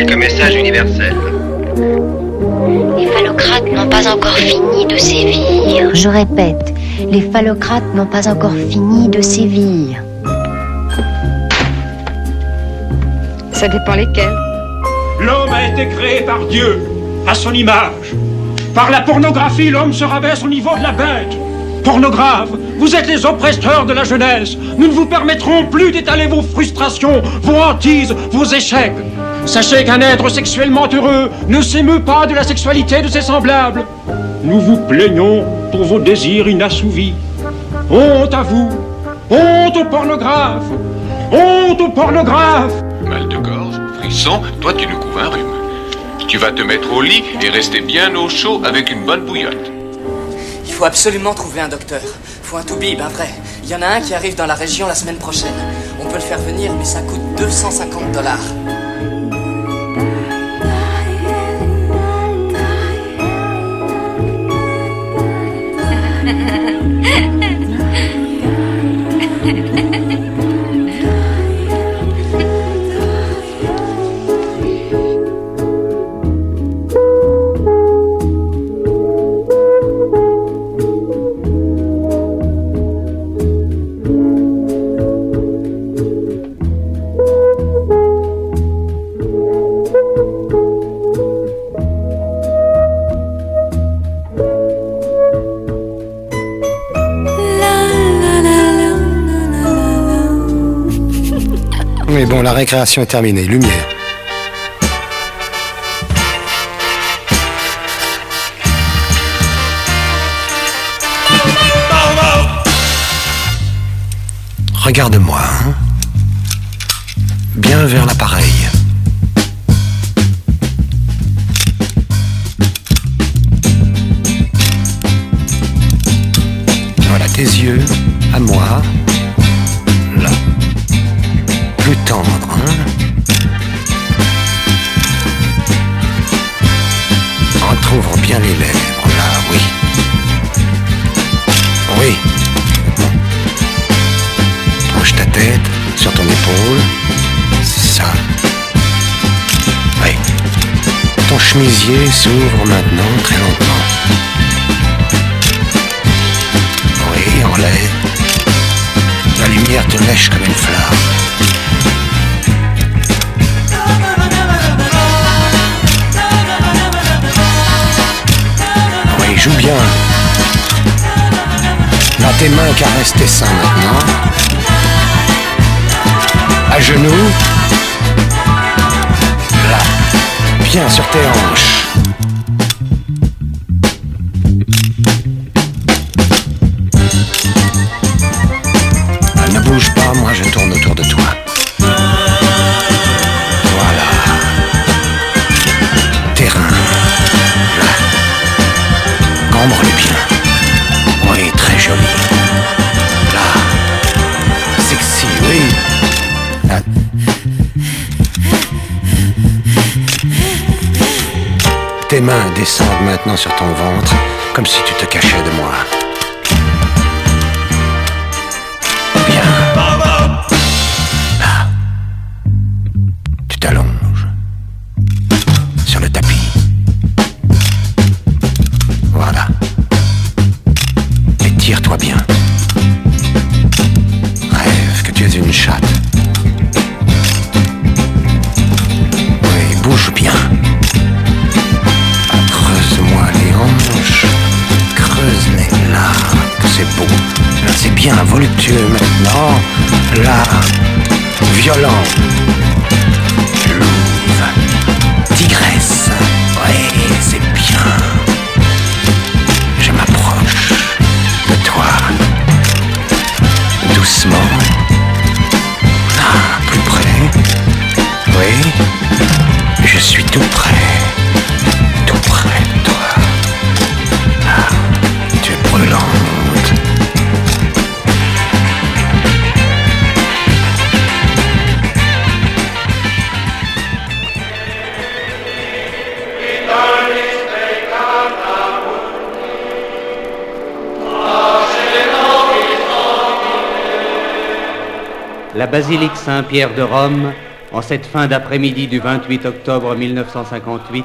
quelques messages universels. Les phallocrates n'ont pas encore fini de sévir. Je répète, les phallocrates n'ont pas encore fini de sévir. Ça dépend lesquels. L'homme a été créé par Dieu, à son image. Par la pornographie, l'homme se rabaisse au niveau de la bête. Pornographe, vous êtes les oppresseurs de la jeunesse. Nous ne vous permettrons plus d'étaler vos frustrations, vos hantises, vos échecs. Sachez qu'un être sexuellement heureux ne s'émeut pas de la sexualité de ses semblables. Nous vous plaignons pour vos désirs inassouvis. Honte à vous, honte aux pornographes, honte aux pornographes. Mal de gorge, frisson, toi tu nous couves un rhume. Tu vas te mettre au lit et rester bien au chaud avec une bonne bouillotte. Il faut absolument trouver un docteur. Faut un toubib, un vrai. Il y en a un qui arrive dans la région la semaine prochaine. On peut le faire venir, mais ça coûte 250 dollars. Récréation est terminée. Lumière. Les lèvres, là, oui. Oui. Bouge ta tête sur ton épaule. C'est ça. Oui. Ton chemisier s'ouvre maintenant très lentement. Oui, enlève. La lumière te lèche comme une flamme. Là, tes mains caressent tes seins maintenant. À genoux. Là. Bien sur tes hanches. Descendent maintenant sur ton ventre, comme si tu te cachais de moi. Basilique Saint-Pierre de Rome, en cette fin d'après-midi du 28 octobre 1958,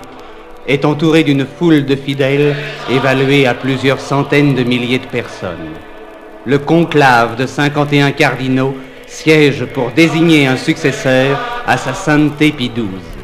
est entourée d'une foule de fidèles évaluée à plusieurs centaines de milliers de personnes. Le conclave de 51 cardinaux siège pour désigner un successeur à sa sainteté Pie XII.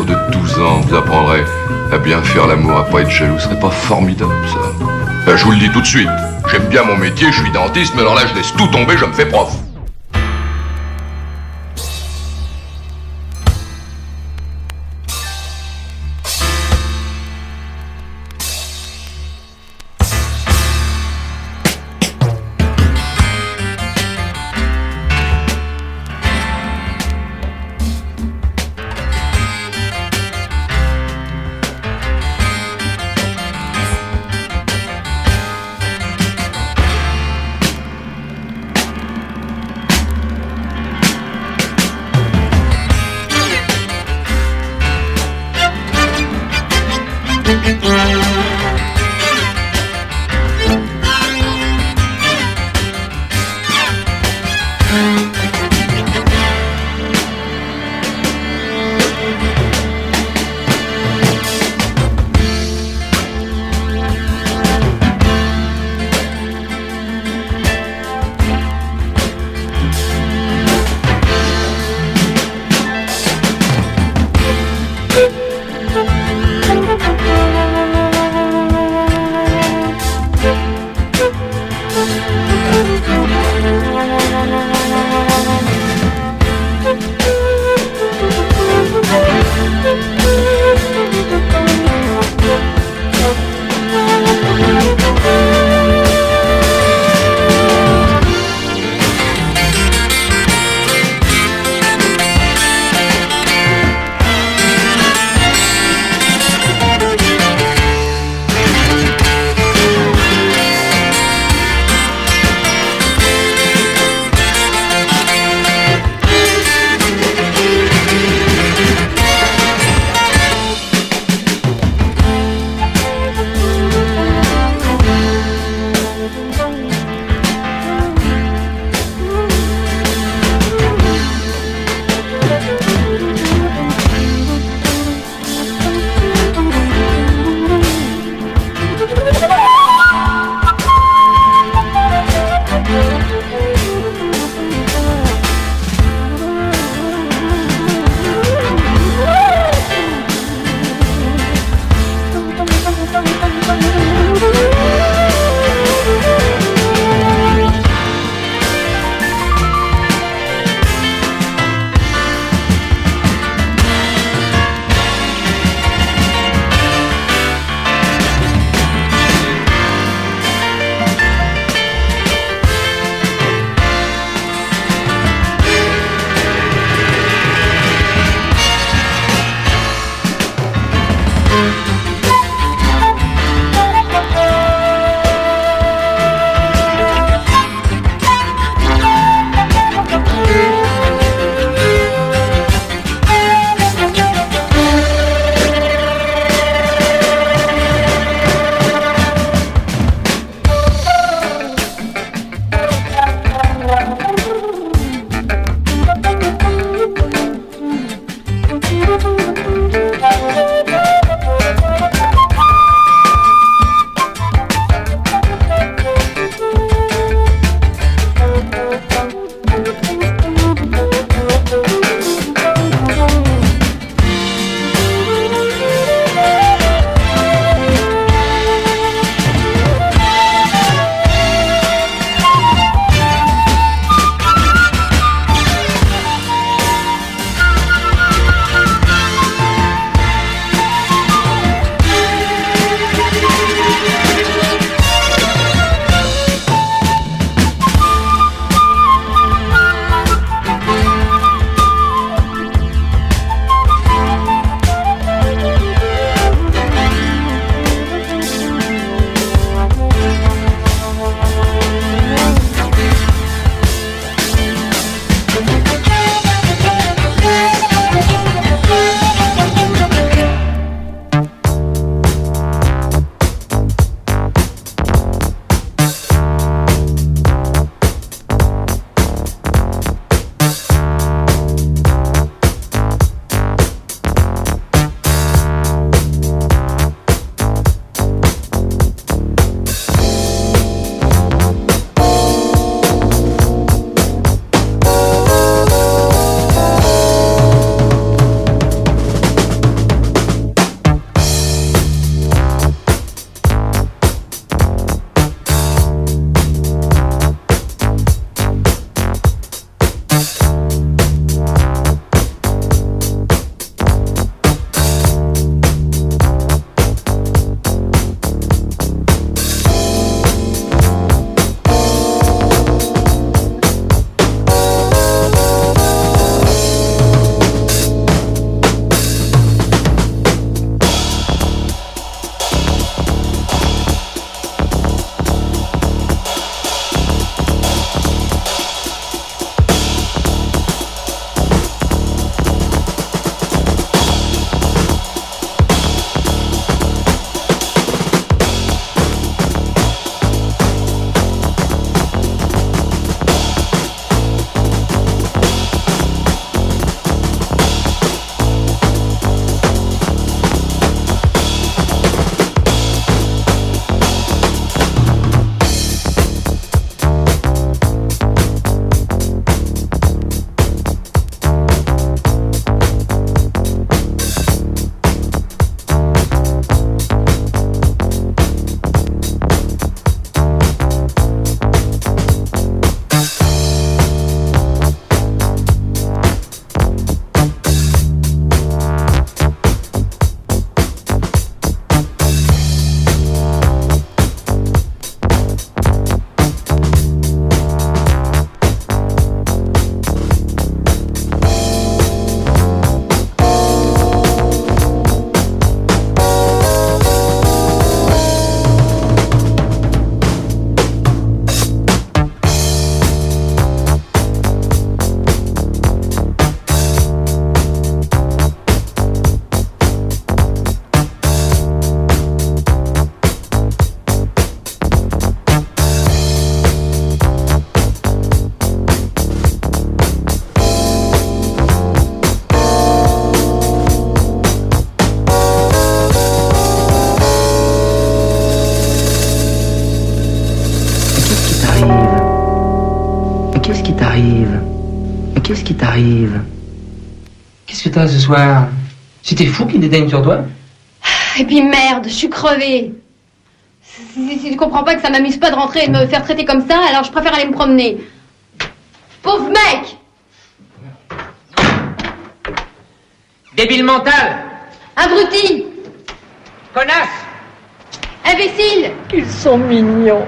De 12 ans, vous apprendrez à bien faire l'amour, à pas être jaloux. Ce serait pas formidable, ça Ben, Je vous le dis tout de suite. J'aime bien mon métier, je suis dentiste, mais alors là, je laisse tout tomber, je me fais prof. t'arrive Qu'est-ce que t'as ce soir? C'était fou qui dédaigne sur toi? Et puis merde, je suis crevée. Si, si tu comprends pas que ça m'amuse pas de rentrer et de me faire traiter comme ça, alors je préfère aller me promener. Pauvre mec! Débile mental! Abruti! Connasse! Imbécile! Ils sont mignons.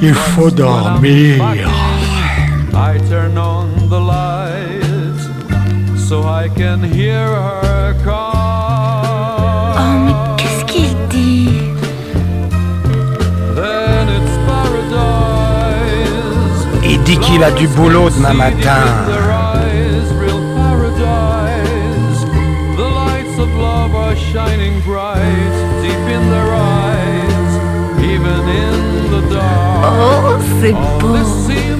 Il faut dormir. I turn on the lights so I can hear her call. Oh, mais qu'est-ce qu'il dit? Il dit qu'il a du boulot demain matin. c'est beau.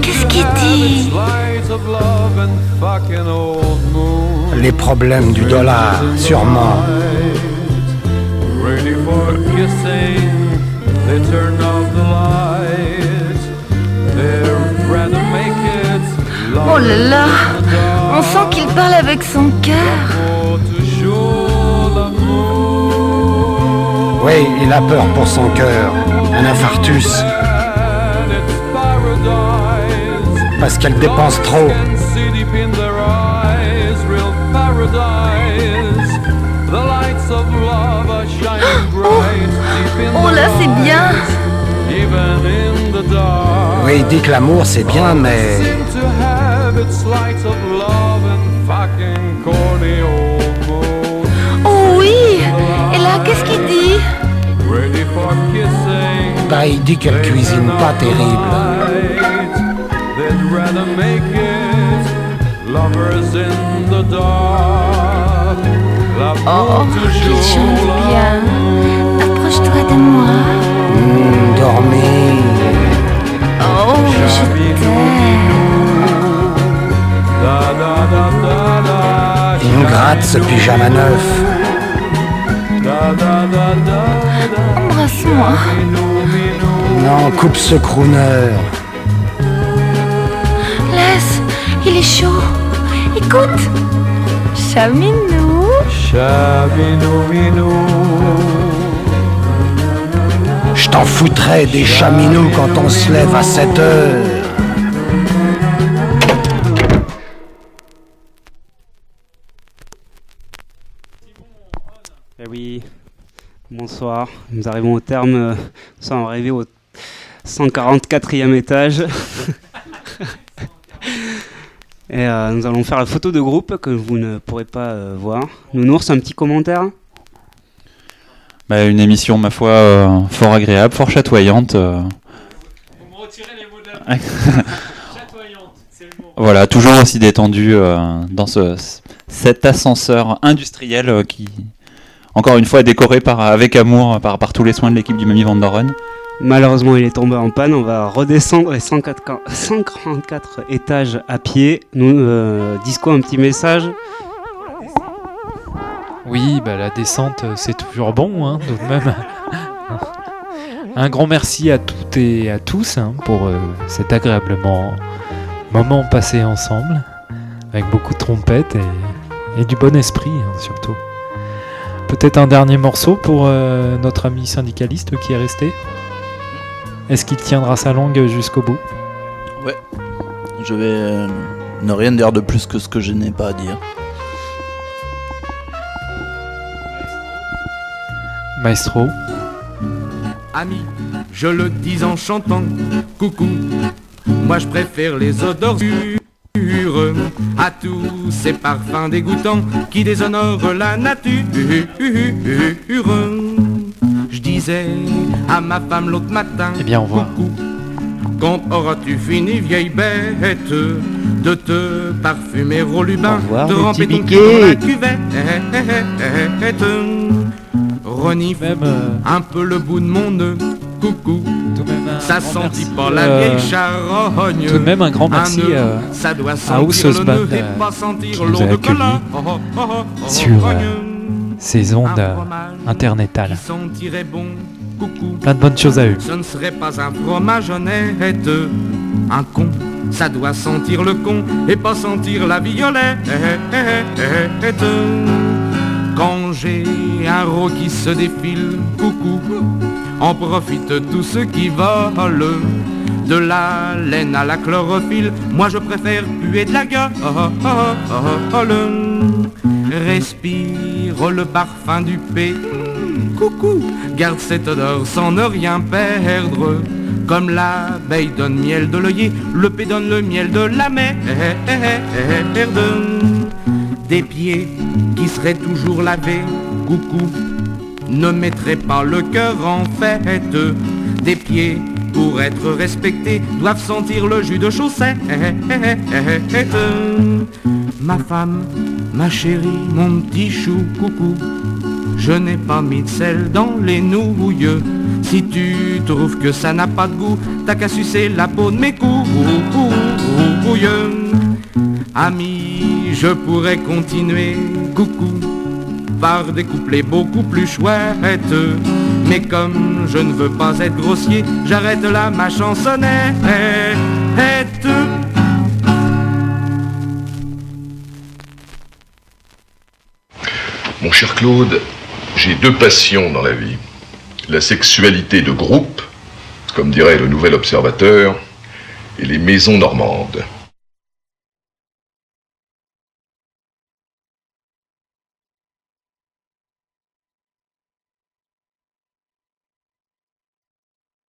Qu'est-ce qu'il dit? Les problèmes du dollar, sûrement. Oh là là, on sent qu'il parle avec son cœur. Oui, il a peur pour son cœur. Un infarctus parce qu'elle dépense trop. Oh, oh là c'est bien Oui, il dit que l'amour c'est bien, mais... Oh oui Et là, qu'est-ce qu'il dit? Bah, il dit qu'elle cuisine pas terrible. Rather make it lovers in the dark. Oh, qu'il chante bien. Approche-toi de moi. Hmm, dormez. Oh, je t'aime. Il me gratte ce pyjama neuf. Embrasse-moi. Non, coupe ce crooner. Il est chaud. Écoute. Chaminou. Je t'en foutrais des chaminous quand on se lève à 7 heures. Eh oui, bonsoir. Nous arrivons au terme. euh, Nous sommes arrivés au 144e étage. Et euh, nous allons faire la photo de groupe que vous ne pourrez pas euh, voir. Nounours, un petit commentaire? Bah, une émission, ma foi, euh, fort agréable, fort chatoyante. euh. voilà, toujours aussi détendu euh, dans ce, cet ascenseur industriel euh, qui, encore une fois, est décoré par, avec amour par, par tous les soins de l'équipe du Mamie Van Doren. Malheureusement, il est tombé en panne. On va redescendre les 104 144 étages à pied. Nous, euh, Disco, un petit message. Oui, bah, la descente, euh, c'est toujours bon, hein, tout de même. Un grand merci à toutes et à tous hein, pour euh, cet agréablement moment passé ensemble, avec beaucoup de trompettes et, et du bon esprit hein, surtout. Peut-être un dernier morceau pour euh, notre ami syndicaliste qui est resté? Est-ce qu'il tiendra sa langue jusqu'au bout? Ouais. Je vais euh, ne rien dire de plus que ce que je n'ai pas à dire. Maestro Ami, je le dis en chantant, coucou, moi je préfère les odeurs pures à tous ces parfums dégoûtants qui déshonorent la nature. Disais à ma femme l'autre matin, Eh bien, au revoir. coucou, quand auras-tu fini, vieille bête, de te parfumer au lubin, de ramper ton dans la cuvette, renifle euh, un peu le bout de mon nœud, coucou, ça sentit pas la euh, vieille charogne, tout de même un grand merci, euh, ça doit à sentir House le nœud et pas sentir l'eau de cola. Oh, oh, oh, oh, sur euh. Ces ondes internetales. coucou. Plein de bonnes choses à eux. Ce ne serait pas un fromage honnête, un con. Ça doit sentir le con et pas sentir la violette. Quand j'ai un rot qui se défile, coucou, en profitent tous ceux qui volent. De la laine à la chlorophylle, moi je préfère puer de la gueule. Respire le parfum du paix. Coucou, garde cette odeur sans ne rien perdre. Comme l'abeille donne miel de l'œillet, le paix donne le miel de la merde. Des pieds qui seraient toujours lavés, coucou, ne mettraient pas le cœur en fête. Des pieds, pour être respectés, doivent sentir le jus de chaussette. Ma femme, ma chérie, mon petit chou, coucou, je n'ai pas mis de sel dans les nouilles. Si tu trouves que ça n'a pas de goût, t'as qu'à sucer la peau de mes couilles. Ami, je pourrais continuer, coucou, par des couplets beaucoup plus chouettes. Mais comme je ne veux pas être grossier, j'arrête là ma chansonnette. Mon cher Claude, j'ai deux passions dans la vie. La sexualité de groupe, comme dirait le nouvel observateur, et les maisons normandes.